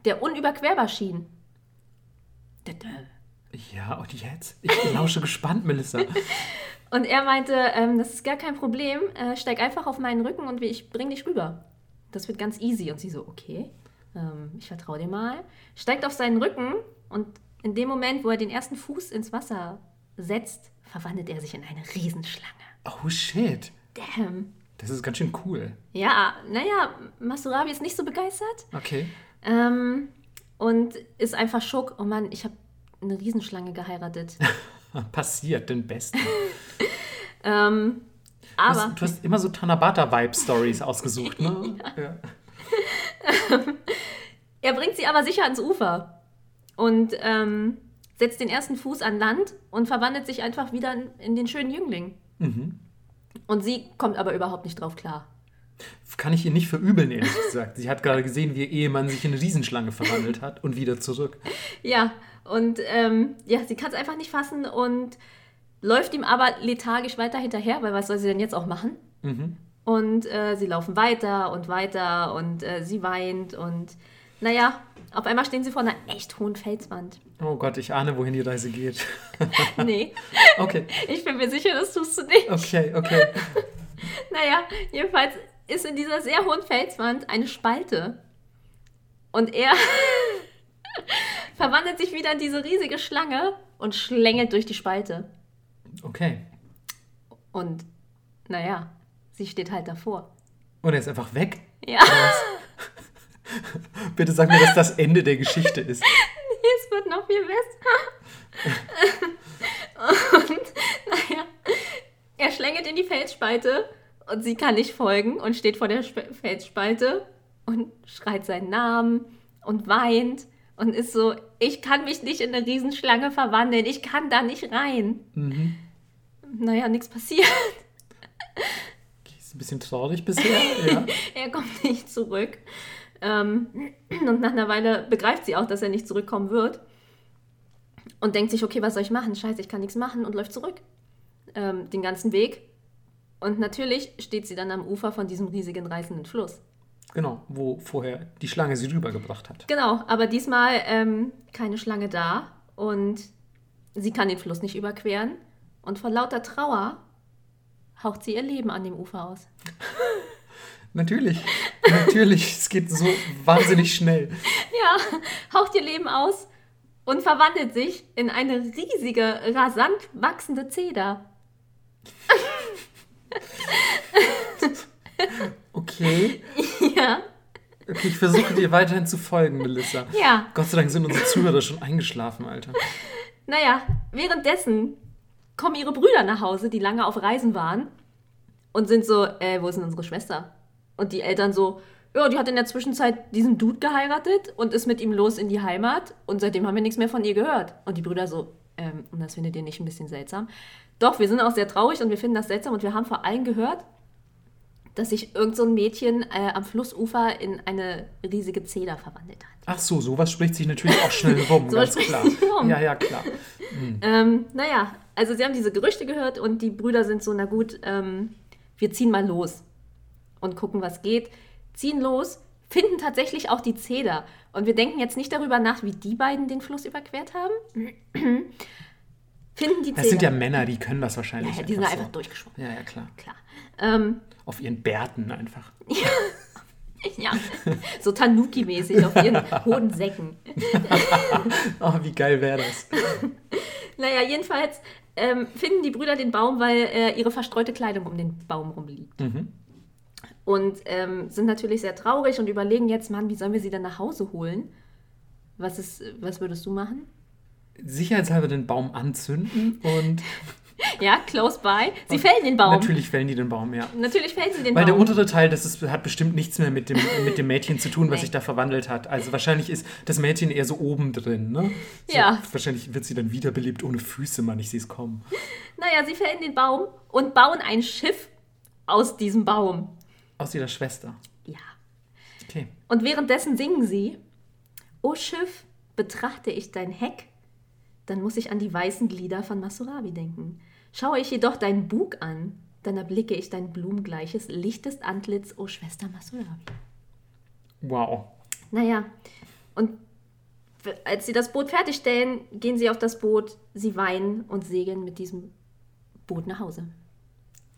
der unüberquerbar schien.
Ja, und jetzt? Ich lausche gespannt, Melissa.
Und er meinte, ähm, das ist gar kein Problem, äh, steig einfach auf meinen Rücken und ich bring dich rüber. Das wird ganz easy. Und sie so, okay, ähm, ich vertraue dir mal. Steigt auf seinen Rücken und in dem Moment, wo er den ersten Fuß ins Wasser setzt, verwandelt er sich in eine Riesenschlange.
Oh shit.
Damn.
Das ist ganz schön cool.
Ja, naja, Masurabi ist nicht so begeistert.
Okay.
Ähm, und ist einfach schock. Oh Mann, ich habe eine Riesenschlange geheiratet.
Passiert, den Besten.
ähm, aber.
Du hast, du hast immer so Tanabata-Vibe-Stories ausgesucht, ne? ja. ja.
er bringt sie aber sicher ans Ufer und ähm, setzt den ersten Fuß an Land und verwandelt sich einfach wieder in, in den schönen Jüngling. Mhm. Und sie kommt aber überhaupt nicht drauf klar.
Kann ich ihr nicht verübeln, ehrlich gesagt. Sie hat gerade gesehen, wie ihr Ehemann sich in eine Riesenschlange verwandelt hat und wieder zurück.
Ja, und ähm, ja, sie kann es einfach nicht fassen und läuft ihm aber lethargisch weiter hinterher, weil was soll sie denn jetzt auch machen? Mhm. Und äh, sie laufen weiter und weiter und äh, sie weint und naja, auf einmal stehen sie vor einer echt hohen Felswand.
Oh Gott, ich ahne, wohin die Reise geht.
nee.
Okay.
Ich bin mir sicher, das tust du nicht.
Okay, okay.
naja, jedenfalls ist in dieser sehr hohen Felswand eine Spalte. Und er verwandelt sich wieder in diese riesige Schlange und schlängelt durch die Spalte.
Okay.
Und naja, sie steht halt davor.
Und er ist einfach weg?
Ja.
Bitte sag mir, dass das Ende der Geschichte ist.
Nee, es wird noch viel besser. und naja, er schlängelt in die Felsspalte und sie kann nicht folgen und steht vor der Felsspalte und schreit seinen Namen und weint und ist so, ich kann mich nicht in eine Riesenschlange verwandeln, ich kann da nicht rein. Mhm. Naja, nichts passiert.
Ist ein bisschen traurig bisher, ja.
er kommt nicht zurück. Ähm, und nach einer Weile begreift sie auch, dass er nicht zurückkommen wird. Und denkt sich, okay, was soll ich machen? Scheiße, ich kann nichts machen und läuft zurück. Ähm, den ganzen Weg. Und natürlich steht sie dann am Ufer von diesem riesigen reißenden Fluss.
Genau, wo vorher die Schlange sie rübergebracht hat.
Genau, aber diesmal ähm, keine Schlange da und sie kann den Fluss nicht überqueren. Und vor lauter Trauer haucht sie ihr Leben an dem Ufer aus.
natürlich, natürlich, es geht so wahnsinnig schnell.
Ja, haucht ihr Leben aus und verwandelt sich in eine riesige, rasant wachsende Zeder.
Okay.
Ja.
Okay, ich versuche dir weiterhin zu folgen, Melissa.
Ja.
Gott sei Dank sind unsere Zuhörer schon eingeschlafen, Alter.
Naja, währenddessen kommen ihre Brüder nach Hause, die lange auf Reisen waren und sind so, äh, wo ist denn unsere Schwester? Und die Eltern so, ja, die hat in der Zwischenzeit diesen Dude geheiratet und ist mit ihm los in die Heimat und seitdem haben wir nichts mehr von ihr gehört. Und die Brüder so, ähm, und das findet ihr nicht ein bisschen seltsam? Doch, wir sind auch sehr traurig und wir finden das seltsam und wir haben vor allem gehört, dass sich irgend so ein Mädchen äh, am Flussufer in eine riesige Zeder verwandelt hat.
Ach so, sowas spricht sich natürlich auch schnell rum,
Sowas
ganz klar.
rum.
Ja, ja, klar.
Ähm, naja, also sie haben diese Gerüchte gehört und die Brüder sind so, na gut, ähm, wir ziehen mal los und gucken, was geht. Ziehen los, finden tatsächlich auch die Zeder. Und wir denken jetzt nicht darüber nach, wie die beiden den Fluss überquert haben. finden die Zeder.
Das sind ja Männer, die können das wahrscheinlich.
ja, die sind einfach
so.
durchgeschwommen.
Ja, ja, klar.
Klar. Ähm,
Auf ihren Bärten einfach.
ja, so Tanuki-mäßig auf ihren hohen Säcken.
Oh, wie geil wäre das?
Naja, jedenfalls ähm, finden die Brüder den Baum, weil äh, ihre verstreute Kleidung um den Baum rumliegt. Und ähm, sind natürlich sehr traurig und überlegen jetzt, Mann, wie sollen wir sie denn nach Hause holen? Was, ist, was würdest du machen?
Sicherheitshalber den Baum anzünden und
Ja, close by. Sie fällen den Baum.
natürlich fällen die den Baum, ja.
Natürlich fällen sie den
Weil der
Baum.
untere Teil, das ist, hat bestimmt nichts mehr mit dem, mit dem Mädchen zu tun, was sich da verwandelt hat. Also wahrscheinlich ist das Mädchen eher so oben drin, ne? So,
Ja.
Wahrscheinlich wird sie dann wiederbelebt ohne Füße, Mann, ich sehe es kommen.
Naja, sie fällen den Baum und bauen ein Schiff aus diesem Baum.
Aus ihrer Schwester.
Ja.
Okay.
Und währenddessen singen sie: O Schiff, betrachte ich dein Heck, dann muss ich an die weißen Glieder von Masurabi denken. Schaue ich jedoch deinen Bug an, dann erblicke ich dein blumengleiches, lichtes Antlitz, o Schwester Masurabi.
Wow.
Naja, und als sie das Boot fertigstellen, gehen sie auf das Boot, sie weinen und segeln mit diesem Boot nach Hause.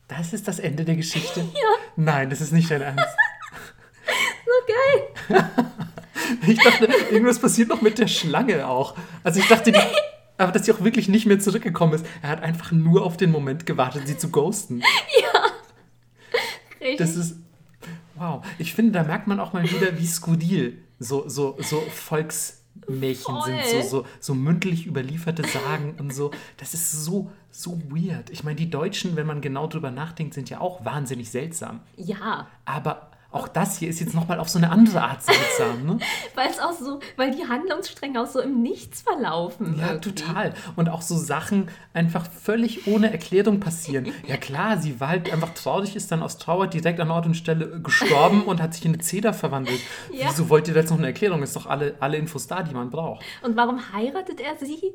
Das ist das Ende der Geschichte? Ja. Nein, das ist nicht dein Ernst.
So geil!
Ich dachte, irgendwas passiert noch mit der Schlange auch. Also ich dachte, die, aber dass sie auch wirklich nicht mehr zurückgekommen ist. Er hat einfach nur auf den Moment gewartet, sie zu ghosten.
Richtig.
Das ist. Wow. Ich finde, da merkt man auch mal wieder, wie skurril so, so, so Volksmärchen
Voll.
sind. So, so, so mündlich überlieferte Sagen und so. Das ist so, so weird. Ich meine, die Deutschen, wenn man genau drüber nachdenkt, sind ja auch wahnsinnig seltsam.
ja,
Aber auch das hier ist jetzt nochmal auf so eine andere Art seltsam, ne?
weil es auch so, weil die Handlungsstränge auch so im Nichts verlaufen.
Ja,
irgendwie.
total. Und auch so Sachen einfach völlig ohne Erklärung passieren. Ja klar, sie war halt einfach traurig, ist dann aus Trauer direkt an Ort und Stelle gestorben und hat sich in eine Zeder verwandelt.
Ja.
Wieso wollt ihr da jetzt noch eine Erklärung? Ist doch alle, alle Infos da, die man braucht.
Und warum heiratet er sie,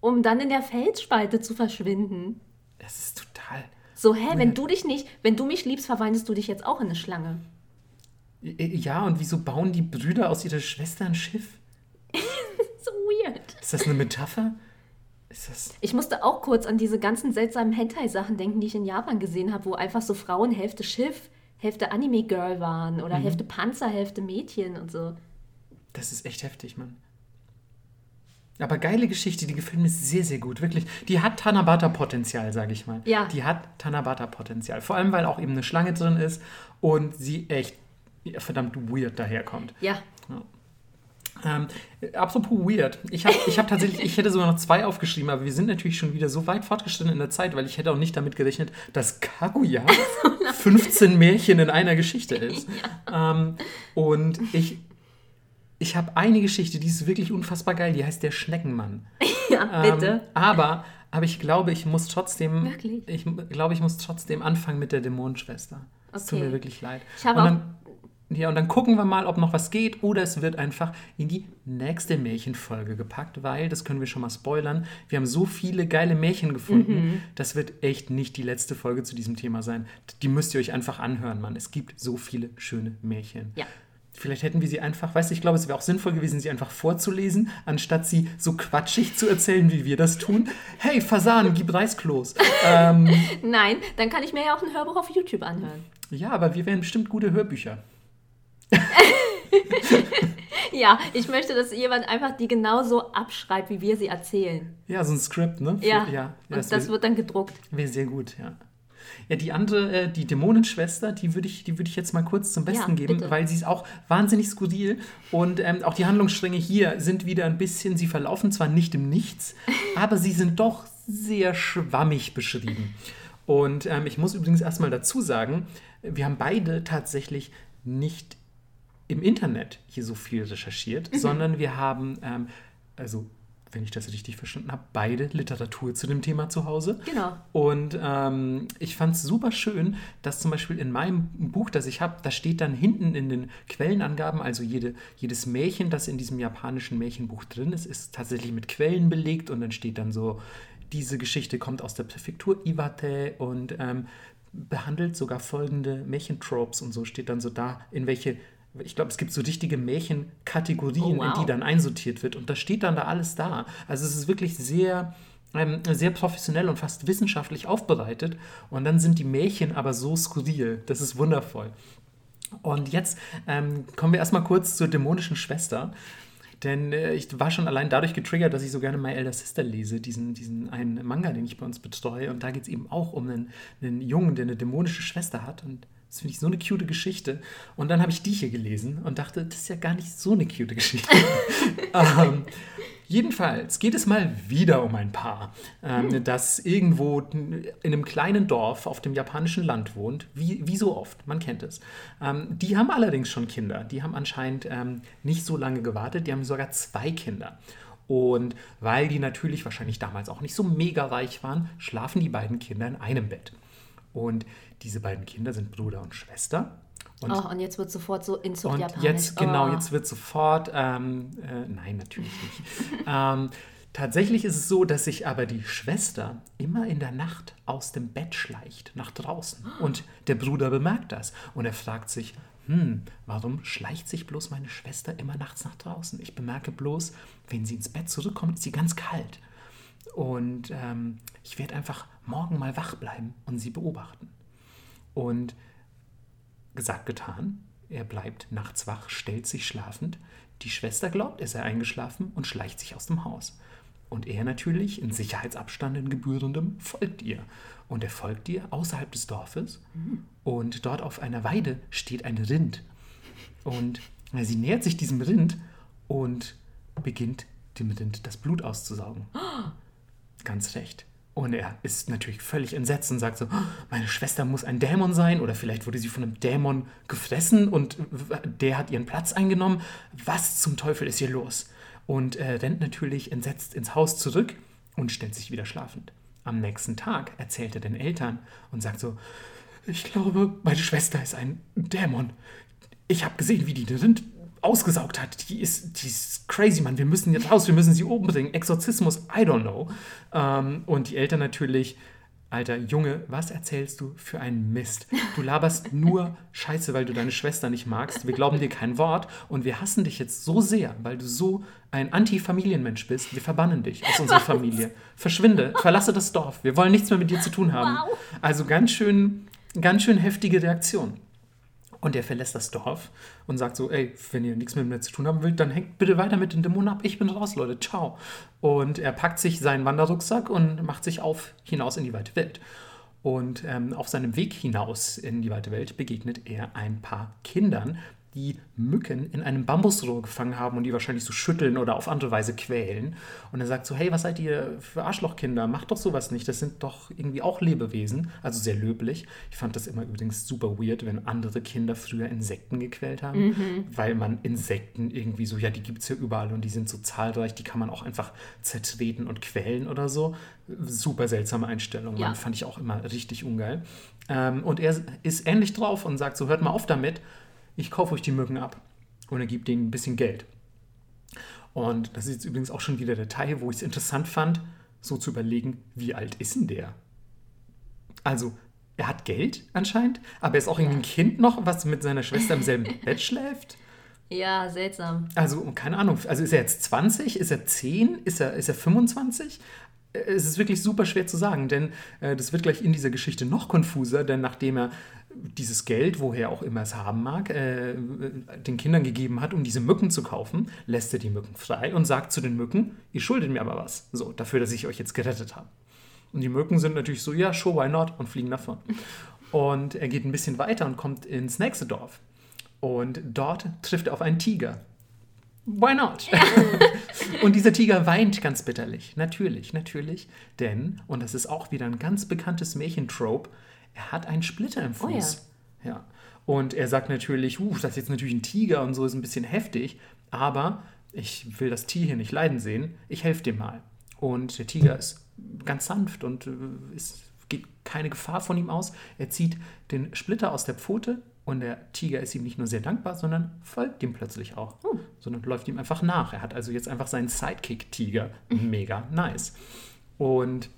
um dann in der Felsspalte zu verschwinden?
Das ist total.
So, hä, wenn du dich nicht, wenn du mich liebst, verwandelst du dich jetzt auch in eine Schlange.
Ja, und wieso bauen die Brüder aus ihrer Schwester ein Schiff?
So weird.
Ist das eine Metapher? Ist das.
Ich musste auch kurz an diese ganzen seltsamen Hentai-Sachen denken, die ich in Japan gesehen habe, wo einfach so Frauen Hälfte Schiff, Hälfte Anime-Girl waren oder Hälfte Panzer, Hälfte Mädchen und so.
Das ist echt heftig, Mann. Aber geile Geschichte, die gefällt mir sehr, sehr gut. Wirklich. Die hat Tanabata-Potenzial, sage ich mal.
Ja.
Die hat Tanabata-Potenzial. Vor allem, weil auch eben eine Schlange drin ist und sie echt verdammt weird daherkommt.
Ja,
Ähm, äh, apropos weird. Ich habe ich hab tatsächlich, ich hätte sogar noch zwei aufgeschrieben, aber wir sind natürlich schon wieder so weit fortgeschritten in der Zeit, weil ich hätte auch nicht damit gerechnet, dass Kaguya 15 Märchen in einer Geschichte ist. Ähm, und ich, ich habe eine Geschichte, die ist wirklich unfassbar geil, die heißt Der Schneckenmann.
ja, bitte.
Ähm, aber, aber ich glaube, ich muss trotzdem,
Wirklich?
ich glaube, ich muss trotzdem anfangen mit der Dämonenschwester. Es tut
Okay.
mir wirklich leid.
Ich habe auch-
ja, und dann gucken wir mal, ob noch was geht oder es wird einfach in die nächste Märchenfolge gepackt, weil, das können wir schon mal spoilern, wir haben so viele geile Märchen gefunden,
Mhm.
das wird echt nicht die letzte Folge zu diesem Thema sein. Die müsst ihr euch einfach anhören, Mann. Es gibt so viele schöne Märchen.
Ja.
Vielleicht hätten wir sie einfach, weißt du, ich glaube, es wäre auch sinnvoll gewesen, sie einfach vorzulesen, anstatt sie so quatschig zu erzählen, wie wir das tun. Hey, Fasan, gib Reisklos. ähm,
Nein, dann kann ich mir ja auch ein Hörbuch auf YouTube anhören.
ja, aber wir wären bestimmt gute Hörbücher.
Ja, ich möchte, dass jemand einfach die genauso abschreibt, wie wir sie erzählen.
Ja, so ein Skript, ne? Für-
Ja,
ja,
und
das,
das
wäre
wird dann gedruckt.
wär sehr gut, ja. Ja, die andere, äh, die Dämonenschwester, die würde ich, die würd ich jetzt mal kurz zum Besten
Ja,
geben,
bitte.
weil sie ist auch wahnsinnig skurril und ähm, auch die Handlungsstränge hier sind wieder ein bisschen, sie verlaufen zwar nicht im Nichts, aber sie sind doch sehr schwammig beschrieben. Und ähm, ich muss übrigens erstmal dazu sagen, wir haben beide tatsächlich nicht im Internet hier so viel recherchiert, sondern wir haben ähm, also wenn ich das richtig verstanden habe, beide Literatur zu dem Thema zu Hause.
Genau.
Und ähm, ich fand es super schön, dass zum Beispiel in meinem Buch, das ich habe, da steht dann hinten in den Quellenangaben, also jede, jedes Märchen, das in diesem japanischen Märchenbuch drin ist, ist tatsächlich mit Quellen belegt und dann steht dann so, diese Geschichte kommt aus der Präfektur Iwate und ähm, behandelt sogar folgende Märchentropes und so steht dann so da, in welche ich glaube, es gibt so richtige Märchenkategorien, oh, wow. in die dann einsortiert wird. Und da steht dann da alles da. Also es ist wirklich sehr, ähm, sehr professionell und fast wissenschaftlich aufbereitet. Und dann sind die Märchen aber so skurril. Das ist wundervoll. Und jetzt ähm, kommen wir erstmal kurz zur dämonischen Schwester. Denn äh, ich war schon allein dadurch getriggert, dass ich so gerne My Elder Sister lese, diesen, diesen einen Manga, den ich bei uns betreue. Und da geht es eben auch um einen, einen Jungen, der eine dämonische Schwester hat. Und das finde ich so eine cute Geschichte. Und dann habe ich die hier gelesen und dachte, das ist ja gar nicht so eine cute Geschichte. ähm, jedenfalls geht es mal wieder um ein Paar, ähm, hm. das irgendwo in einem kleinen Dorf auf dem japanischen Land wohnt, wie, wie so oft, man kennt es. Ähm, die haben allerdings schon Kinder. Die haben anscheinend ähm, nicht so lange gewartet, die haben sogar zwei Kinder. Und weil die natürlich wahrscheinlich damals auch nicht so mega reich waren, schlafen die beiden Kinder in einem Bett. Und diese beiden Kinder sind Bruder und Schwester.
Und, oh, und jetzt wird sofort so in Zucht
Und jetzt, genau, oh. jetzt wird sofort, ähm, äh, nein, natürlich nicht. ähm, tatsächlich ist es so, dass sich aber die Schwester immer in der Nacht aus dem Bett schleicht, nach draußen. Und der Bruder bemerkt das. Und er fragt sich, hm, warum schleicht sich bloß meine Schwester immer nachts nach draußen? Ich bemerke bloß, wenn sie ins Bett zurückkommt, ist sie ganz kalt. Und ähm, ich werde einfach morgen mal wach bleiben und sie beobachten. Und gesagt, getan. Er bleibt nachts wach, stellt sich schlafend. Die Schwester glaubt, er sei eingeschlafen und schleicht sich aus dem Haus. Und er natürlich, in Sicherheitsabstand in gebührendem, folgt ihr. Und er folgt ihr außerhalb des Dorfes. Und dort auf einer Weide steht ein Rind. Und sie nähert sich diesem Rind und beginnt dem Rind das Blut auszusaugen. Ganz recht. Und er ist natürlich völlig entsetzt und sagt so, oh, meine Schwester muss ein Dämon sein oder vielleicht wurde sie von einem Dämon gefressen und der hat ihren Platz eingenommen. Was zum Teufel ist hier los? Und er rennt natürlich entsetzt ins Haus zurück und stellt sich wieder schlafend. Am nächsten Tag erzählt er den Eltern und sagt so, ich glaube, meine Schwester ist ein Dämon. Ich habe gesehen, wie die Rind ausgesaugt hat. Die ist, die ist crazy, Mann. Wir müssen jetzt raus, wir müssen sie umbringen. Exorzismus, I don't know. Ähm, und die Eltern natürlich, Alter, Junge, was erzählst du für einen Mist? Du laberst nur Scheiße, weil du deine Schwester nicht magst. Wir glauben dir kein Wort und wir hassen dich jetzt so sehr, weil du so ein Anti-Familienmensch bist. Wir verbannen dich aus unserer Familie. Verschwinde, verlasse das Dorf. Wir wollen nichts mehr mit dir zu tun haben. Also ganz schön, ganz schön heftige Reaktion. Und er verlässt das Dorf und sagt so, ey, wenn ihr nichts mit mir zu tun haben wollt, dann hängt bitte weiter mit den Dämonen ab. Ich bin raus, Leute. Ciao. Und er packt sich seinen Wanderrucksack und macht sich auf hinaus in die weite Welt. Und ähm, auf seinem Weg hinaus in die weite Welt begegnet er ein paar Kindern, die Mücken in einem Bambusrohr gefangen haben und die wahrscheinlich so schütteln oder auf andere Weise quälen. Und er sagt so, hey, was seid ihr für Arschlochkinder? Macht doch sowas nicht. Das sind doch irgendwie auch Lebewesen. Also sehr löblich. Ich fand das immer übrigens super weird, wenn andere Kinder früher Insekten gequält haben, mhm. weil man Insekten irgendwie so, ja, die gibt es ja überall und die sind so zahlreich, die kann man auch einfach zertreten und quälen oder so. Super seltsame Einstellung. Ja. fand ich auch immer richtig ungeil. Ähm, und er ist ähnlich drauf und sagt so, hört mal auf damit ich kaufe euch die Mücken ab. Und er gibt denen ein bisschen Geld. Und das ist jetzt übrigens auch schon wieder der Teil, wo ich es interessant fand, so zu überlegen, wie alt ist denn der? Also, er hat Geld anscheinend, aber er ist auch irgendwie ein Kind noch, was mit seiner Schwester im selben Bett schläft.
Ja, seltsam.
Also, keine Ahnung. Also, ist er jetzt 20? Ist er 10? Ist er, ist er 25? Es ist wirklich super schwer zu sagen, denn äh, das wird gleich in dieser Geschichte noch konfuser, denn nachdem er dieses Geld, woher auch immer es haben mag, äh, den Kindern gegeben hat, um diese Mücken zu kaufen, lässt er die Mücken frei und sagt zu den Mücken, ihr schuldet mir aber was, so, dafür, dass ich euch jetzt gerettet habe. Und die Mücken sind natürlich so, ja, sure, why not, und fliegen davon. Und er geht ein bisschen weiter und kommt ins nächste Dorf. Und dort trifft er auf einen Tiger. Why not? Und dieser Tiger weint ganz bitterlich. Natürlich, natürlich. Denn, und das ist auch wieder ein ganz bekanntes Märchentrope, er hat einen Splitter im Fuß. Oh ja. ja. Und er sagt natürlich, uh, das ist jetzt natürlich ein Tiger und so ist ein bisschen heftig, aber ich will das Tier hier nicht leiden sehen, ich helfe dem mal. Und der Tiger ist ganz sanft und es geht keine Gefahr von ihm aus. Er zieht den Splitter aus der Pfote und der Tiger ist ihm nicht nur sehr dankbar, sondern folgt ihm plötzlich auch. Oh. Sondern läuft ihm einfach nach. Er hat also jetzt einfach seinen Sidekick-Tiger. Mega nice. Und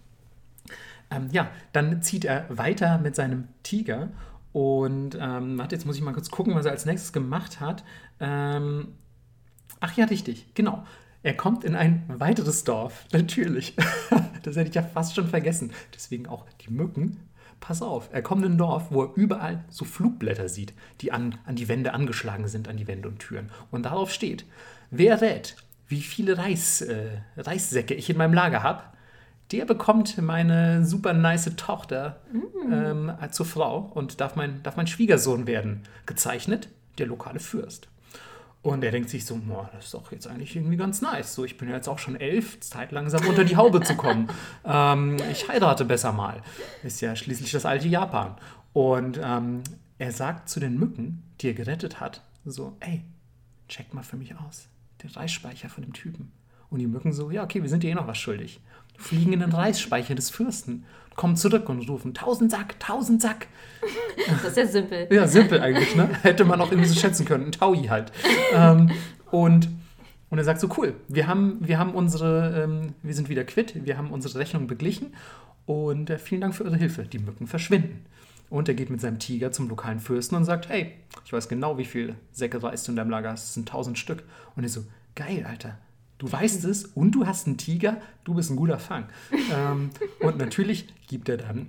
ähm, ja, dann zieht er weiter mit seinem Tiger. Und ähm, warte, jetzt muss ich mal kurz gucken, was er als nächstes gemacht hat. Ähm, ach ja, richtig, genau. Er kommt in ein weiteres Dorf, natürlich. das hätte ich ja fast schon vergessen. Deswegen auch die Mücken pass auf, er kommt in ein Dorf, wo er überall so Flugblätter sieht, die an, an die Wände angeschlagen sind, an die Wände und Türen. Und darauf steht, wer rät, wie viele Reis, äh, Reissäcke ich in meinem Lager habe, der bekommt meine super nice Tochter mm. ähm, zur Frau und darf mein, darf mein Schwiegersohn werden. Gezeichnet, der lokale Fürst. Und er denkt sich so, boah, das ist doch jetzt eigentlich irgendwie ganz nice. So, ich bin ja jetzt auch schon elf, Zeit langsam unter die Haube zu kommen. ähm, ich heirate besser mal. Ist ja schließlich das alte Japan. Und ähm, er sagt zu den Mücken, die er gerettet hat, so, ey, check mal für mich aus. Der Reisspeicher von dem Typen. Und die Mücken so, ja, okay, wir sind dir eh noch was schuldig. Fliegen in den Reisspeicher des Fürsten kommen zurück und rufen tausend Sack, tausend Sack.
Das ist ja simpel.
ja, simpel eigentlich, ne? Hätte man auch irgendwie so schätzen können. Ein Taui halt. ähm, und, und er sagt so, cool, wir haben, wir haben unsere, ähm, wir sind wieder quitt, wir haben unsere Rechnung beglichen und äh, vielen Dank für eure Hilfe. Die Mücken verschwinden. Und er geht mit seinem Tiger zum lokalen Fürsten und sagt, hey, ich weiß genau, wie viel Säcke Reis du in deinem Lager hast. Das sind tausend Stück. Und er so, geil, Alter. Du weißt es und du hast einen Tiger, du bist ein guter Fang. ähm, und natürlich gibt er dann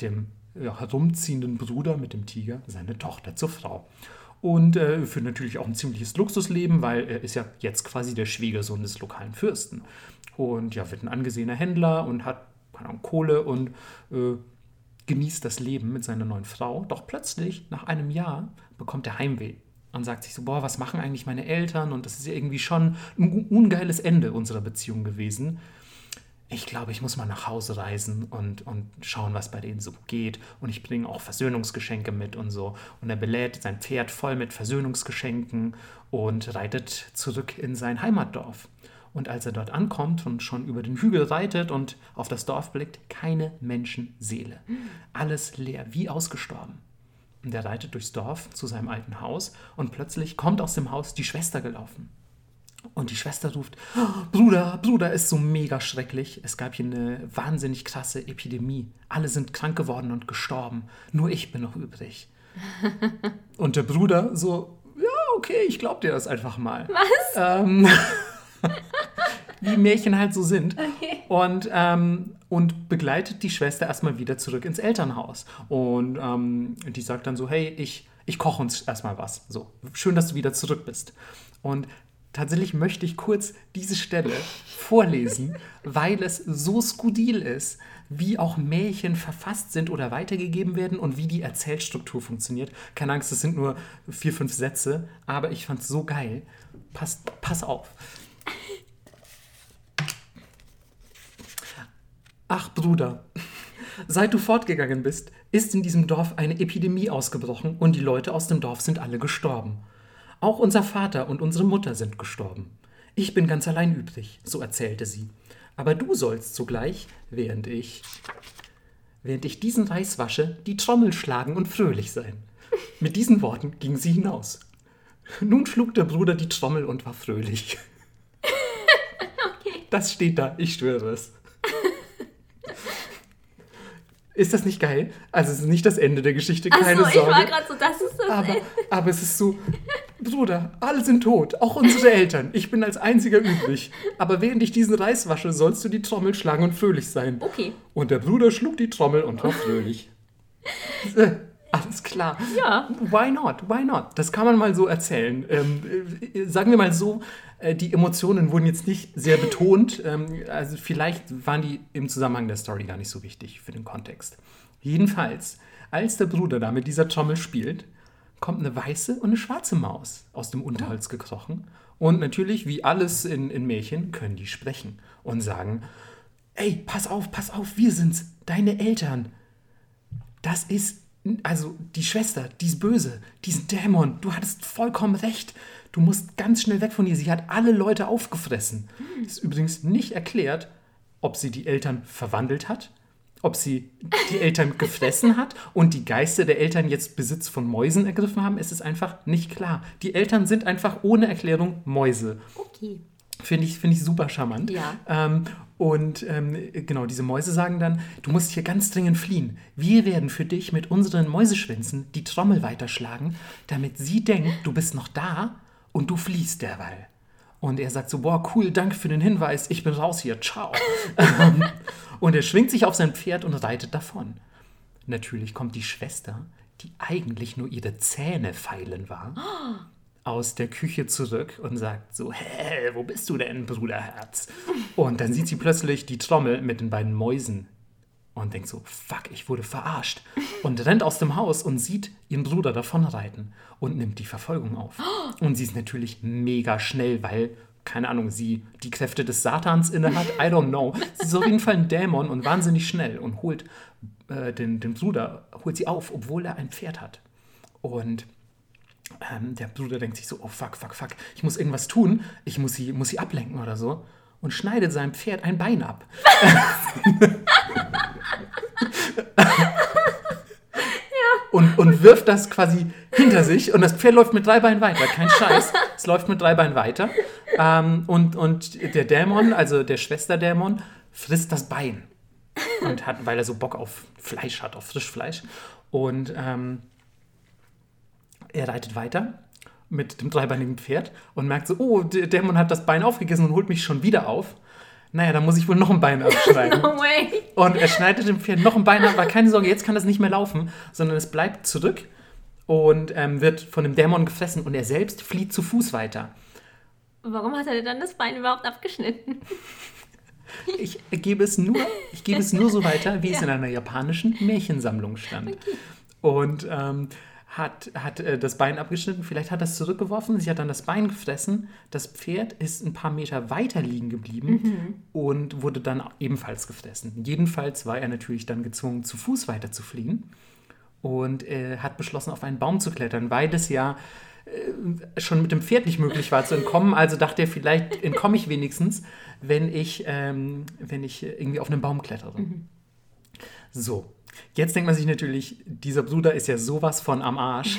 dem ja, herumziehenden Bruder mit dem Tiger seine Tochter zur Frau. Und äh, führt natürlich auch ein ziemliches Luxusleben, weil er ist ja jetzt quasi der Schwiegersohn des lokalen Fürsten. Und ja, wird ein angesehener Händler und hat Ahnung, Kohle und äh, genießt das Leben mit seiner neuen Frau. Doch plötzlich, nach einem Jahr, bekommt er Heimweh und sagt sich so, boah, was machen eigentlich meine Eltern? Und das ist ja irgendwie schon ein ungeiles Ende unserer Beziehung gewesen. Ich glaube, ich muss mal nach Hause reisen und, und schauen, was bei denen so geht. Und ich bringe auch Versöhnungsgeschenke mit und so. Und er belädt sein Pferd voll mit Versöhnungsgeschenken und reitet zurück in sein Heimatdorf. Und als er dort ankommt und schon über den Hügel reitet und auf das Dorf blickt, keine Menschenseele. Alles leer, wie ausgestorben. Und er reitet durchs Dorf zu seinem alten Haus und plötzlich kommt aus dem Haus die Schwester gelaufen. Und die Schwester ruft, oh, Bruder, Bruder, ist so mega schrecklich. Es gab hier eine wahnsinnig krasse Epidemie. Alle sind krank geworden und gestorben. Nur ich bin noch übrig. und der Bruder so, ja, okay, ich glaub dir das einfach mal.
Was?
Ähm, wie Märchen halt so sind. Okay. Und, ähm, und begleitet die Schwester erstmal wieder zurück ins Elternhaus. Und ähm, die sagt dann so, hey, ich, ich koche uns erstmal was. So, schön, dass du wieder zurück bist. Und tatsächlich möchte ich kurz diese Stelle vorlesen, weil es so skurril ist, wie auch Märchen verfasst sind oder weitergegeben werden und wie die Erzählstruktur funktioniert. Keine Angst, es sind nur vier, fünf Sätze, aber ich fand es so geil. Pass, pass auf. Ach Bruder, seit du fortgegangen bist, ist in diesem Dorf eine Epidemie ausgebrochen und die Leute aus dem Dorf sind alle gestorben. Auch unser Vater und unsere Mutter sind gestorben. Ich bin ganz allein übrig, so erzählte sie. Aber du sollst zugleich, während ich, während ich diesen Reis wasche, die Trommel schlagen und fröhlich sein. Mit diesen Worten ging sie hinaus. Nun schlug der Bruder die Trommel und war fröhlich. Okay. Das steht da, ich schwöre es. Ist das nicht geil? Also es ist nicht das Ende der Geschichte, keine Ach so, Sorge.
ich war gerade so, das ist das
aber, aber es ist so, Bruder, alle sind tot, auch unsere Eltern. Ich bin als einziger übrig. Aber während ich diesen Reis wasche, sollst du die Trommel schlagen und fröhlich sein.
Okay.
Und der Bruder schlug die Trommel und war fröhlich. Alles klar.
Ja.
Why not? Why not? Das kann man mal so erzählen. Ähm, äh, sagen wir mal so, äh, die Emotionen wurden jetzt nicht sehr betont. Ähm, also vielleicht waren die im Zusammenhang der Story gar nicht so wichtig für den Kontext. Jedenfalls, als der Bruder da mit dieser Trommel spielt, kommt eine weiße und eine schwarze Maus aus dem Unterholz gekrochen. Und natürlich, wie alles in, in Märchen, können die sprechen und sagen, ey, pass auf, pass auf, wir sind's, deine Eltern. Das ist also die Schwester, die ist böse, die ist ein Dämon, du hattest vollkommen recht. Du musst ganz schnell weg von ihr. Sie hat alle Leute aufgefressen.
Hm.
Ist übrigens nicht erklärt, ob sie die Eltern verwandelt hat, ob sie die Eltern gefressen hat und die Geister der Eltern jetzt Besitz von Mäusen ergriffen haben. Es ist einfach nicht klar. Die Eltern sind einfach ohne Erklärung Mäuse.
Okay.
Finde ich, finde ich super charmant.
Ja.
Ähm, und ähm, genau, diese Mäuse sagen dann, du musst hier ganz dringend fliehen. Wir werden für dich mit unseren Mäuseschwänzen die Trommel weiterschlagen, damit sie denkt, du bist noch da und du fliehst derweil. Und er sagt so, boah, cool, danke für den Hinweis, ich bin raus hier, ciao. Und er schwingt sich auf sein Pferd und reitet davon. Natürlich kommt die Schwester, die eigentlich nur ihre Zähne feilen war, aus der Küche zurück und sagt so, hä, wo bist du denn, Bruderherz? Und dann sieht sie plötzlich die Trommel mit den beiden Mäusen und denkt so, fuck, ich wurde verarscht. Und rennt aus dem Haus und sieht ihren Bruder davonreiten und nimmt die Verfolgung auf. Und sie ist natürlich mega schnell, weil, keine Ahnung, sie die Kräfte des Satans inne hat, I don't know. Sie ist auf jeden Fall ein Dämon und wahnsinnig schnell und holt äh, den, den Bruder, holt sie auf, obwohl er ein Pferd hat. Und ähm, der Bruder denkt sich so, oh fuck, fuck, fuck, ich muss irgendwas tun, ich muss sie, muss sie ablenken oder so. Und schneidet seinem Pferd ein Bein ab. und, und wirft das quasi hinter sich und das Pferd läuft mit drei Beinen weiter. Kein Scheiß. Es läuft mit drei Beinen weiter. Ähm, und, und der Dämon, also der Schwesterdämon, frisst das Bein. Und hat, weil er so Bock auf Fleisch hat, auf Frischfleisch. Und ähm, er reitet weiter mit dem dreibeinigen Pferd und merkt so, oh, der Dämon hat das Bein aufgegessen und holt mich schon wieder auf. Naja, dann muss ich wohl noch ein Bein abschneiden.
No way.
Und er schneidet dem Pferd noch ein Bein ab, aber keine Sorge, jetzt kann das nicht mehr laufen, sondern es bleibt zurück und ähm, wird von dem Dämon gefressen und er selbst flieht zu Fuß weiter.
Warum hat er dann das Bein überhaupt abgeschnitten?
Ich gebe es nur, ich gebe es nur so weiter, wie es in einer japanischen Märchensammlung stand. Und ähm, hat, hat äh, das Bein abgeschnitten, vielleicht hat er es zurückgeworfen, sie hat dann das Bein gefressen, das Pferd ist ein paar Meter weiter liegen geblieben und wurde dann ebenfalls gefressen. Jedenfalls war er natürlich dann gezwungen, zu Fuß weiter zu fliehen und äh, hat beschlossen, auf einen Baum zu klettern, weil es ja äh, schon mit dem Pferd nicht möglich war zu entkommen. Also dachte er, vielleicht entkomme ich wenigstens, wenn ich, ähm, wenn ich irgendwie auf einen Baum klettere. So, jetzt denkt man sich natürlich, dieser Bruder ist ja sowas von am Arsch.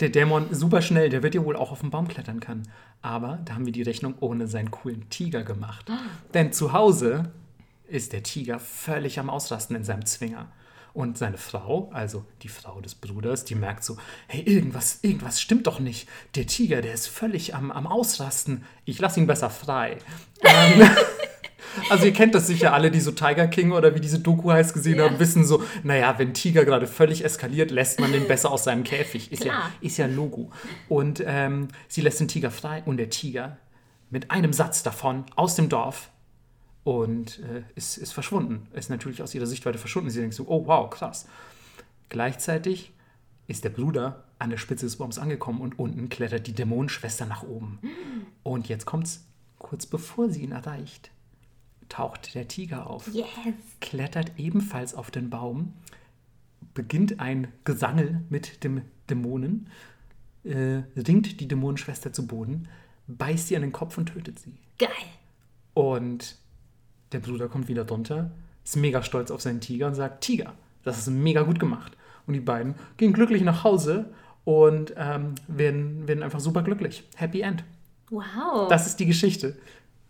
Der Dämon super schnell, der wird ja wohl auch auf den Baum klettern können. Aber da haben wir die Rechnung ohne seinen coolen Tiger gemacht. Denn zu Hause ist der Tiger völlig am Ausrasten in seinem Zwinger. Und seine Frau, also die Frau des Bruders, die merkt so, hey, irgendwas, irgendwas stimmt doch nicht. Der Tiger, der ist völlig am, am Ausrasten. Ich lasse ihn besser frei. ähm, also ihr kennt das sicher alle, die so Tiger King oder wie diese Doku heißt gesehen
Ja.
haben, wissen so, naja, wenn Tiger gerade völlig eskaliert, lässt man den besser aus seinem Käfig. Ist ja,
Klar.
ist ja Logo. Und ähm, sie lässt den Tiger frei und der Tiger mit einem Satz davon aus dem Dorf und äh, ist, ist verschwunden. Ist natürlich aus ihrer Sichtweite verschwunden. Sie denkt so, oh wow, krass. Gleichzeitig ist der Bruder an der Spitze des Baums angekommen und unten klettert die Dämonenschwester nach oben. Und jetzt kommt's, kurz bevor sie ihn erreicht, taucht der Tiger auf,
Yes.
klettert ebenfalls auf den Baum, beginnt ein Gesangel mit dem Dämonen, äh, ringt die Dämonenschwester zu Boden, beißt sie an den Kopf und tötet sie.
Geil.
Und der Bruder kommt wieder drunter, ist mega stolz auf seinen Tiger und sagt, Tiger, das ist mega gut gemacht. Und die beiden gehen glücklich nach Hause und ähm, werden, werden einfach super glücklich. Happy End.
Wow.
Das ist die Geschichte.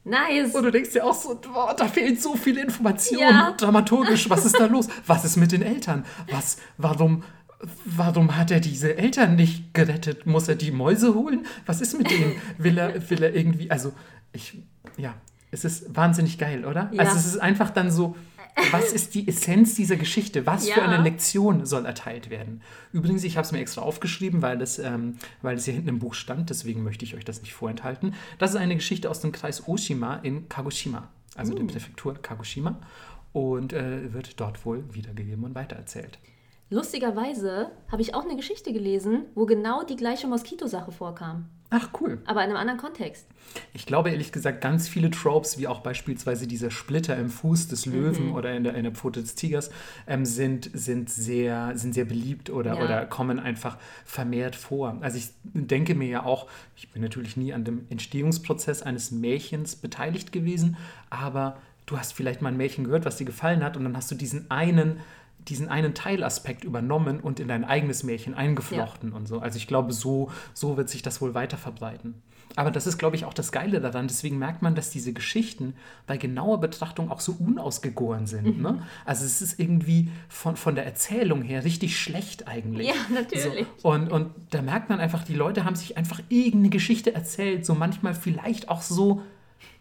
Nice.
Und du denkst dir auch so, boah, da fehlen so viele Informationen.
Ja.
Dramaturgisch, was ist da los? Was ist mit den Eltern? Was, warum, warum hat er diese Eltern nicht gerettet? Muss er die Mäuse holen? Was ist mit denen? Will er, will er irgendwie, also ich, ja, es ist wahnsinnig geil, oder?
Ja.
Also es ist einfach dann so, was ist die Essenz dieser Geschichte? Was für
Ja.
eine Lektion soll erteilt werden? Übrigens, ich habe es mir extra aufgeschrieben, weil es, ähm, weil es hier hinten im Buch stand, deswegen möchte ich euch das nicht vorenthalten. Das ist eine Geschichte aus dem Kreis Oshima in Kagoshima, also der Präfektur Kagoshima, und äh, wird dort wohl wiedergegeben und weitererzählt.
Lustigerweise habe ich auch eine Geschichte gelesen, wo genau die gleiche Moskitosache vorkam.
Ach, cool.
Aber in einem anderen Kontext.
Ich glaube ehrlich gesagt, ganz viele Tropes, wie auch beispielsweise dieser Splitter im Fuß des Löwen
Mhm.
oder in der, in der Pfote des Tigers, ähm, sind, sind, sehr, sind sehr beliebt oder,
Ja.
oder kommen einfach vermehrt vor. Also ich denke mir ja auch, ich bin natürlich nie an dem Entstehungsprozess eines Märchens beteiligt gewesen, aber du hast vielleicht mal ein Märchen gehört, was dir gefallen hat und dann hast du diesen einen diesen einen Teilaspekt übernommen und in dein eigenes Märchen eingeflochten und so. Also ich glaube, so, so wird sich das wohl weiter verbreiten. Aber das ist, glaube ich, auch das Geile daran. Deswegen merkt man, dass diese Geschichten bei genauer Betrachtung auch so unausgegoren sind. Ne? Also es ist irgendwie von, von der Erzählung her richtig schlecht eigentlich.
Ja, natürlich.
So. Und, und da merkt man einfach, die Leute haben sich einfach irgendeine Geschichte erzählt, so manchmal vielleicht auch so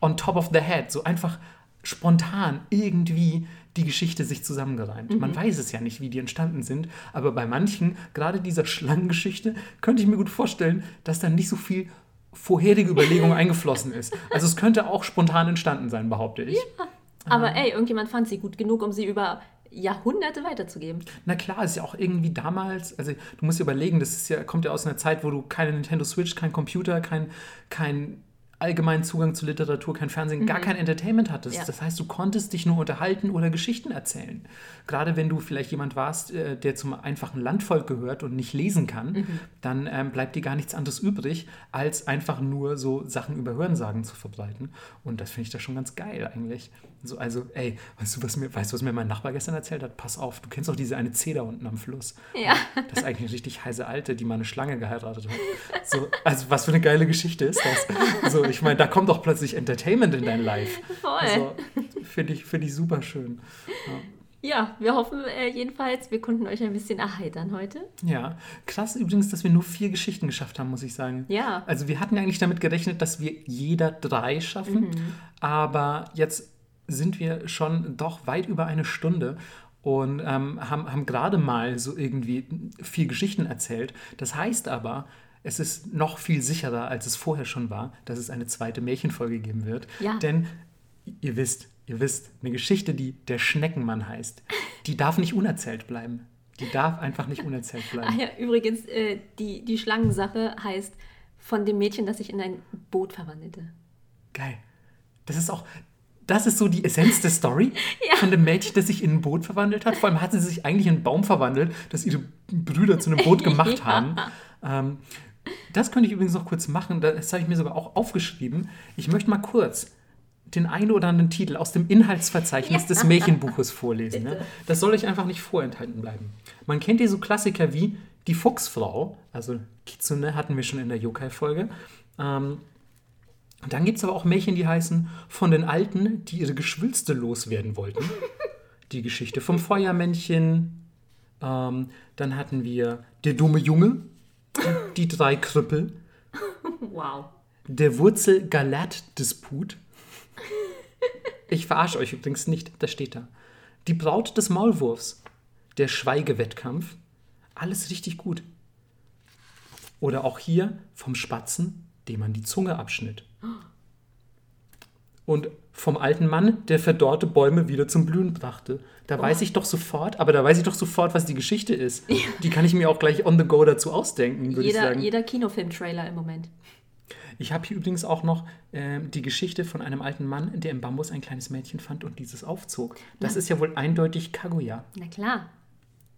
on top of the head, so einfach spontan irgendwie die Geschichte sich zusammengereimt. Man weiß es ja nicht, wie die entstanden sind, aber bei manchen, gerade dieser Schlangengeschichte, könnte ich mir gut vorstellen, dass da nicht so viel vorherige Überlegung eingeflossen ist. Also es könnte auch spontan entstanden sein, behaupte ich.
Aber ey, irgendjemand fand sie gut genug, um sie über Jahrhunderte weiterzugeben.
Na klar, ist ja auch irgendwie damals, also du musst dir überlegen, das ist ja, kommt ja aus einer Zeit, wo du keine Nintendo Switch, kein Computer, kein, kein allgemeinen Zugang zu Literatur, kein Fernsehen, gar kein Entertainment hattest.
Ja.
Das heißt, du konntest dich nur unterhalten oder Geschichten erzählen. Gerade wenn du vielleicht jemand warst, äh, der zum einfachen Landvolk gehört und nicht lesen kann, dann ähm, bleibt dir gar nichts anderes übrig, als einfach nur so Sachen über Hörensagen zu verbreiten. Und das finde ich da schon ganz geil eigentlich. So, also, ey, weißt du, was mir, weißt du, was mir mein Nachbar gestern erzählt hat? Pass auf, du kennst doch diese eine Zeder unten am Fluss.
Ja.
Das ist eigentlich eine richtig heiße Alte, die mal eine Schlange geheiratet hat. So, also was für eine geile Geschichte ist das? So, ich meine, da kommt doch plötzlich Entertainment in dein Life.
Voll.
Also, finde ich, find ich super schön.
Ja, wir hoffen äh, jedenfalls, wir konnten euch ein bisschen erheitern heute.
Ja, krass übrigens, dass wir nur vier Geschichten geschafft haben, muss ich sagen.
Ja.
Also wir hatten ja eigentlich damit gerechnet, dass wir jeder drei schaffen, aber jetzt sind wir schon doch weit über eine Stunde und ähm, haben, haben gerade mal so irgendwie vier Geschichten erzählt. Das heißt aber, es ist noch viel sicherer, als es vorher schon war, dass es eine zweite Märchenfolge geben wird.
Ja.
Denn ihr wisst, ihr wisst, eine Geschichte, die der Schneckenmann heißt, die darf nicht unerzählt bleiben. Die darf einfach nicht unerzählt
Ach
bleiben.
ja, übrigens, äh, die, die Schlangensache heißt von dem Mädchen, das sich in ein Boot verwandelte.
Geil. Das ist auch, das ist so die Essenz der Story
Ja.
von dem Mädchen, das sich in ein Boot verwandelt hat. Vor allem hat sie sich eigentlich in einen Baum verwandelt, das ihre Brüder zu einem Boot gemacht
Ja.
haben. Ähm, das könnte ich übrigens noch kurz machen. Das habe ich mir sogar auch aufgeschrieben. Ich möchte mal kurz den einen oder anderen Titel aus dem Inhaltsverzeichnis des Märchenbuches vorlesen. Ne? Das soll euch einfach nicht vorenthalten bleiben. Man kennt hier so Klassiker wie Die Fuchsfrau, also Kitsune hatten wir schon in der Yokai-Folge. Ähm, und dann gibt es aber auch Märchen, die heißen Von den Alten, die ihre Geschwülste loswerden wollten. Die Geschichte vom Feuermännchen. Ähm, dann hatten wir Der dumme Junge, die drei Krüppel,
Wow.
der Wurzel-Galat-Disput. Ich verarsche euch übrigens nicht, das steht da. Die Braut des Maulwurfs, der Schweigewettkampf. Alles richtig gut. Oder auch hier vom Spatzen, dem man die Zunge abschnitt. Und vom alten Mann, der verdorrte Bäume wieder zum Blühen brachte. Da weiß ich doch sofort, aber da weiß ich doch sofort, was die Geschichte ist. Die kann ich mir auch gleich on the go dazu ausdenken, würde ich
Jeder,
sagen.
jeder Kinofilm-Trailer im Moment.
Ich habe hier übrigens auch noch ähm, die Geschichte von einem alten Mann, der im Bambus ein kleines Mädchen fand und dieses aufzog. Das ist ja wohl eindeutig Kaguya.
Na klar,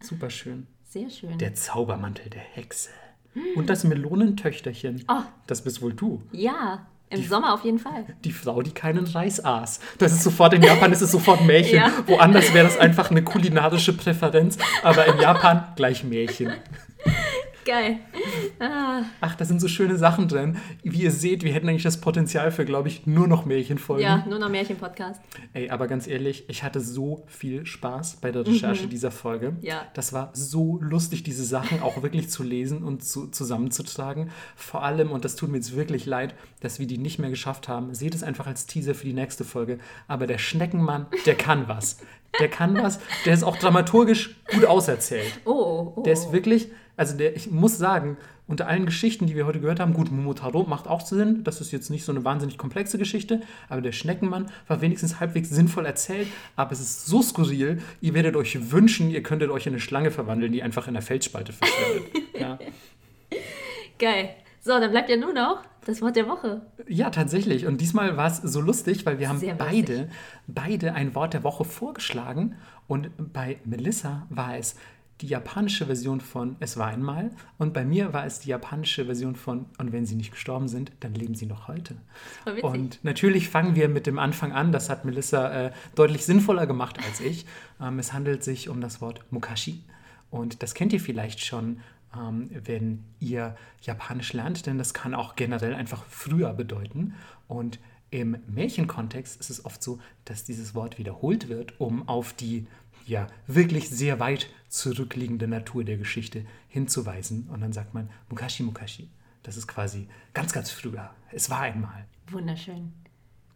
Super schön.
sehr schön.
Der Zaubermantel der Hexe. Und das Melonentöchterchen.
Oh.
Das bist wohl du.
ja, im Sommer auf jeden Fall.
Die Frau, die keinen Reis aß. Das ist sofort in Japan, ist es sofort Märchen.
Ja.
Woanders wäre das einfach eine kulinarische Präferenz. Aber in Japan gleich Märchen.
Geil. Ah,
Ach, da sind so schöne Sachen drin. Wie ihr seht, wir hätten eigentlich das Potenzial für, glaube ich, nur noch Märchenfolgen.
ja, nur noch Märchen-Podcast.
Ey, aber ganz ehrlich, ich hatte so viel Spaß bei der Recherche dieser Folge.
Ja.
Das war so lustig, diese Sachen auch wirklich zu lesen und zu, zusammenzutragen. Vor allem, und das tut mir jetzt wirklich leid, dass wir die nicht mehr geschafft haben. Seht es einfach als Teaser für die nächste Folge. Aber der Schneckenmann, der kann was. Der kann was, der ist auch dramaturgisch gut auserzählt.
Oh, oh.
Der ist wirklich, also der, ich muss sagen, unter allen Geschichten, die wir heute gehört haben, gut, Momotaro macht auch Sinn, das ist jetzt nicht so eine wahnsinnig komplexe Geschichte, aber der Schneckenmann war wenigstens halbwegs sinnvoll erzählt, aber es ist so skurril, ihr werdet euch wünschen, ihr könntet euch in eine Schlange verwandeln, die einfach in der Felsspalte verschwindet. ja.
Geil. So, dann bleibt ja nur noch das Wort der Woche.
Ja, tatsächlich. Und diesmal war es so lustig, weil wir haben beide, beide ein Wort der Woche vorgeschlagen. Und bei Melissa war es die japanische Version von Es war einmal. Und bei mir war es die japanische Version von Und wenn sie nicht gestorben sind, dann leben sie noch heute. Und natürlich fangen wir mit dem Anfang an. Das hat Melissa äh, deutlich sinnvoller gemacht als ich. Ähm, es handelt sich um das Wort Mukashi. Und das kennt ihr vielleicht schon, ähm, wenn ihr Japanisch lernt, denn das kann auch generell einfach früher bedeuten. Und im Märchenkontext ist es oft so, dass dieses Wort wiederholt wird, um auf die ja wirklich sehr weit zurückliegende Natur der Geschichte hinzuweisen. Und dann sagt man Mukashi Mukashi. Das ist quasi ganz, ganz früher. Es war einmal.
Wunderschön.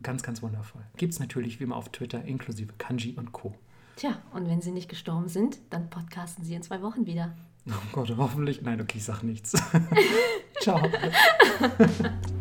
Ganz, ganz wundervoll. Gibt es natürlich wie immer auf Twitter inklusive Kanji und Co.
Tja, und wenn sie nicht gestorben sind, dann podcasten sie in zwei Wochen wieder.
Oh Gott, hoffentlich. Nein, okay, ich sag nichts. Ciao.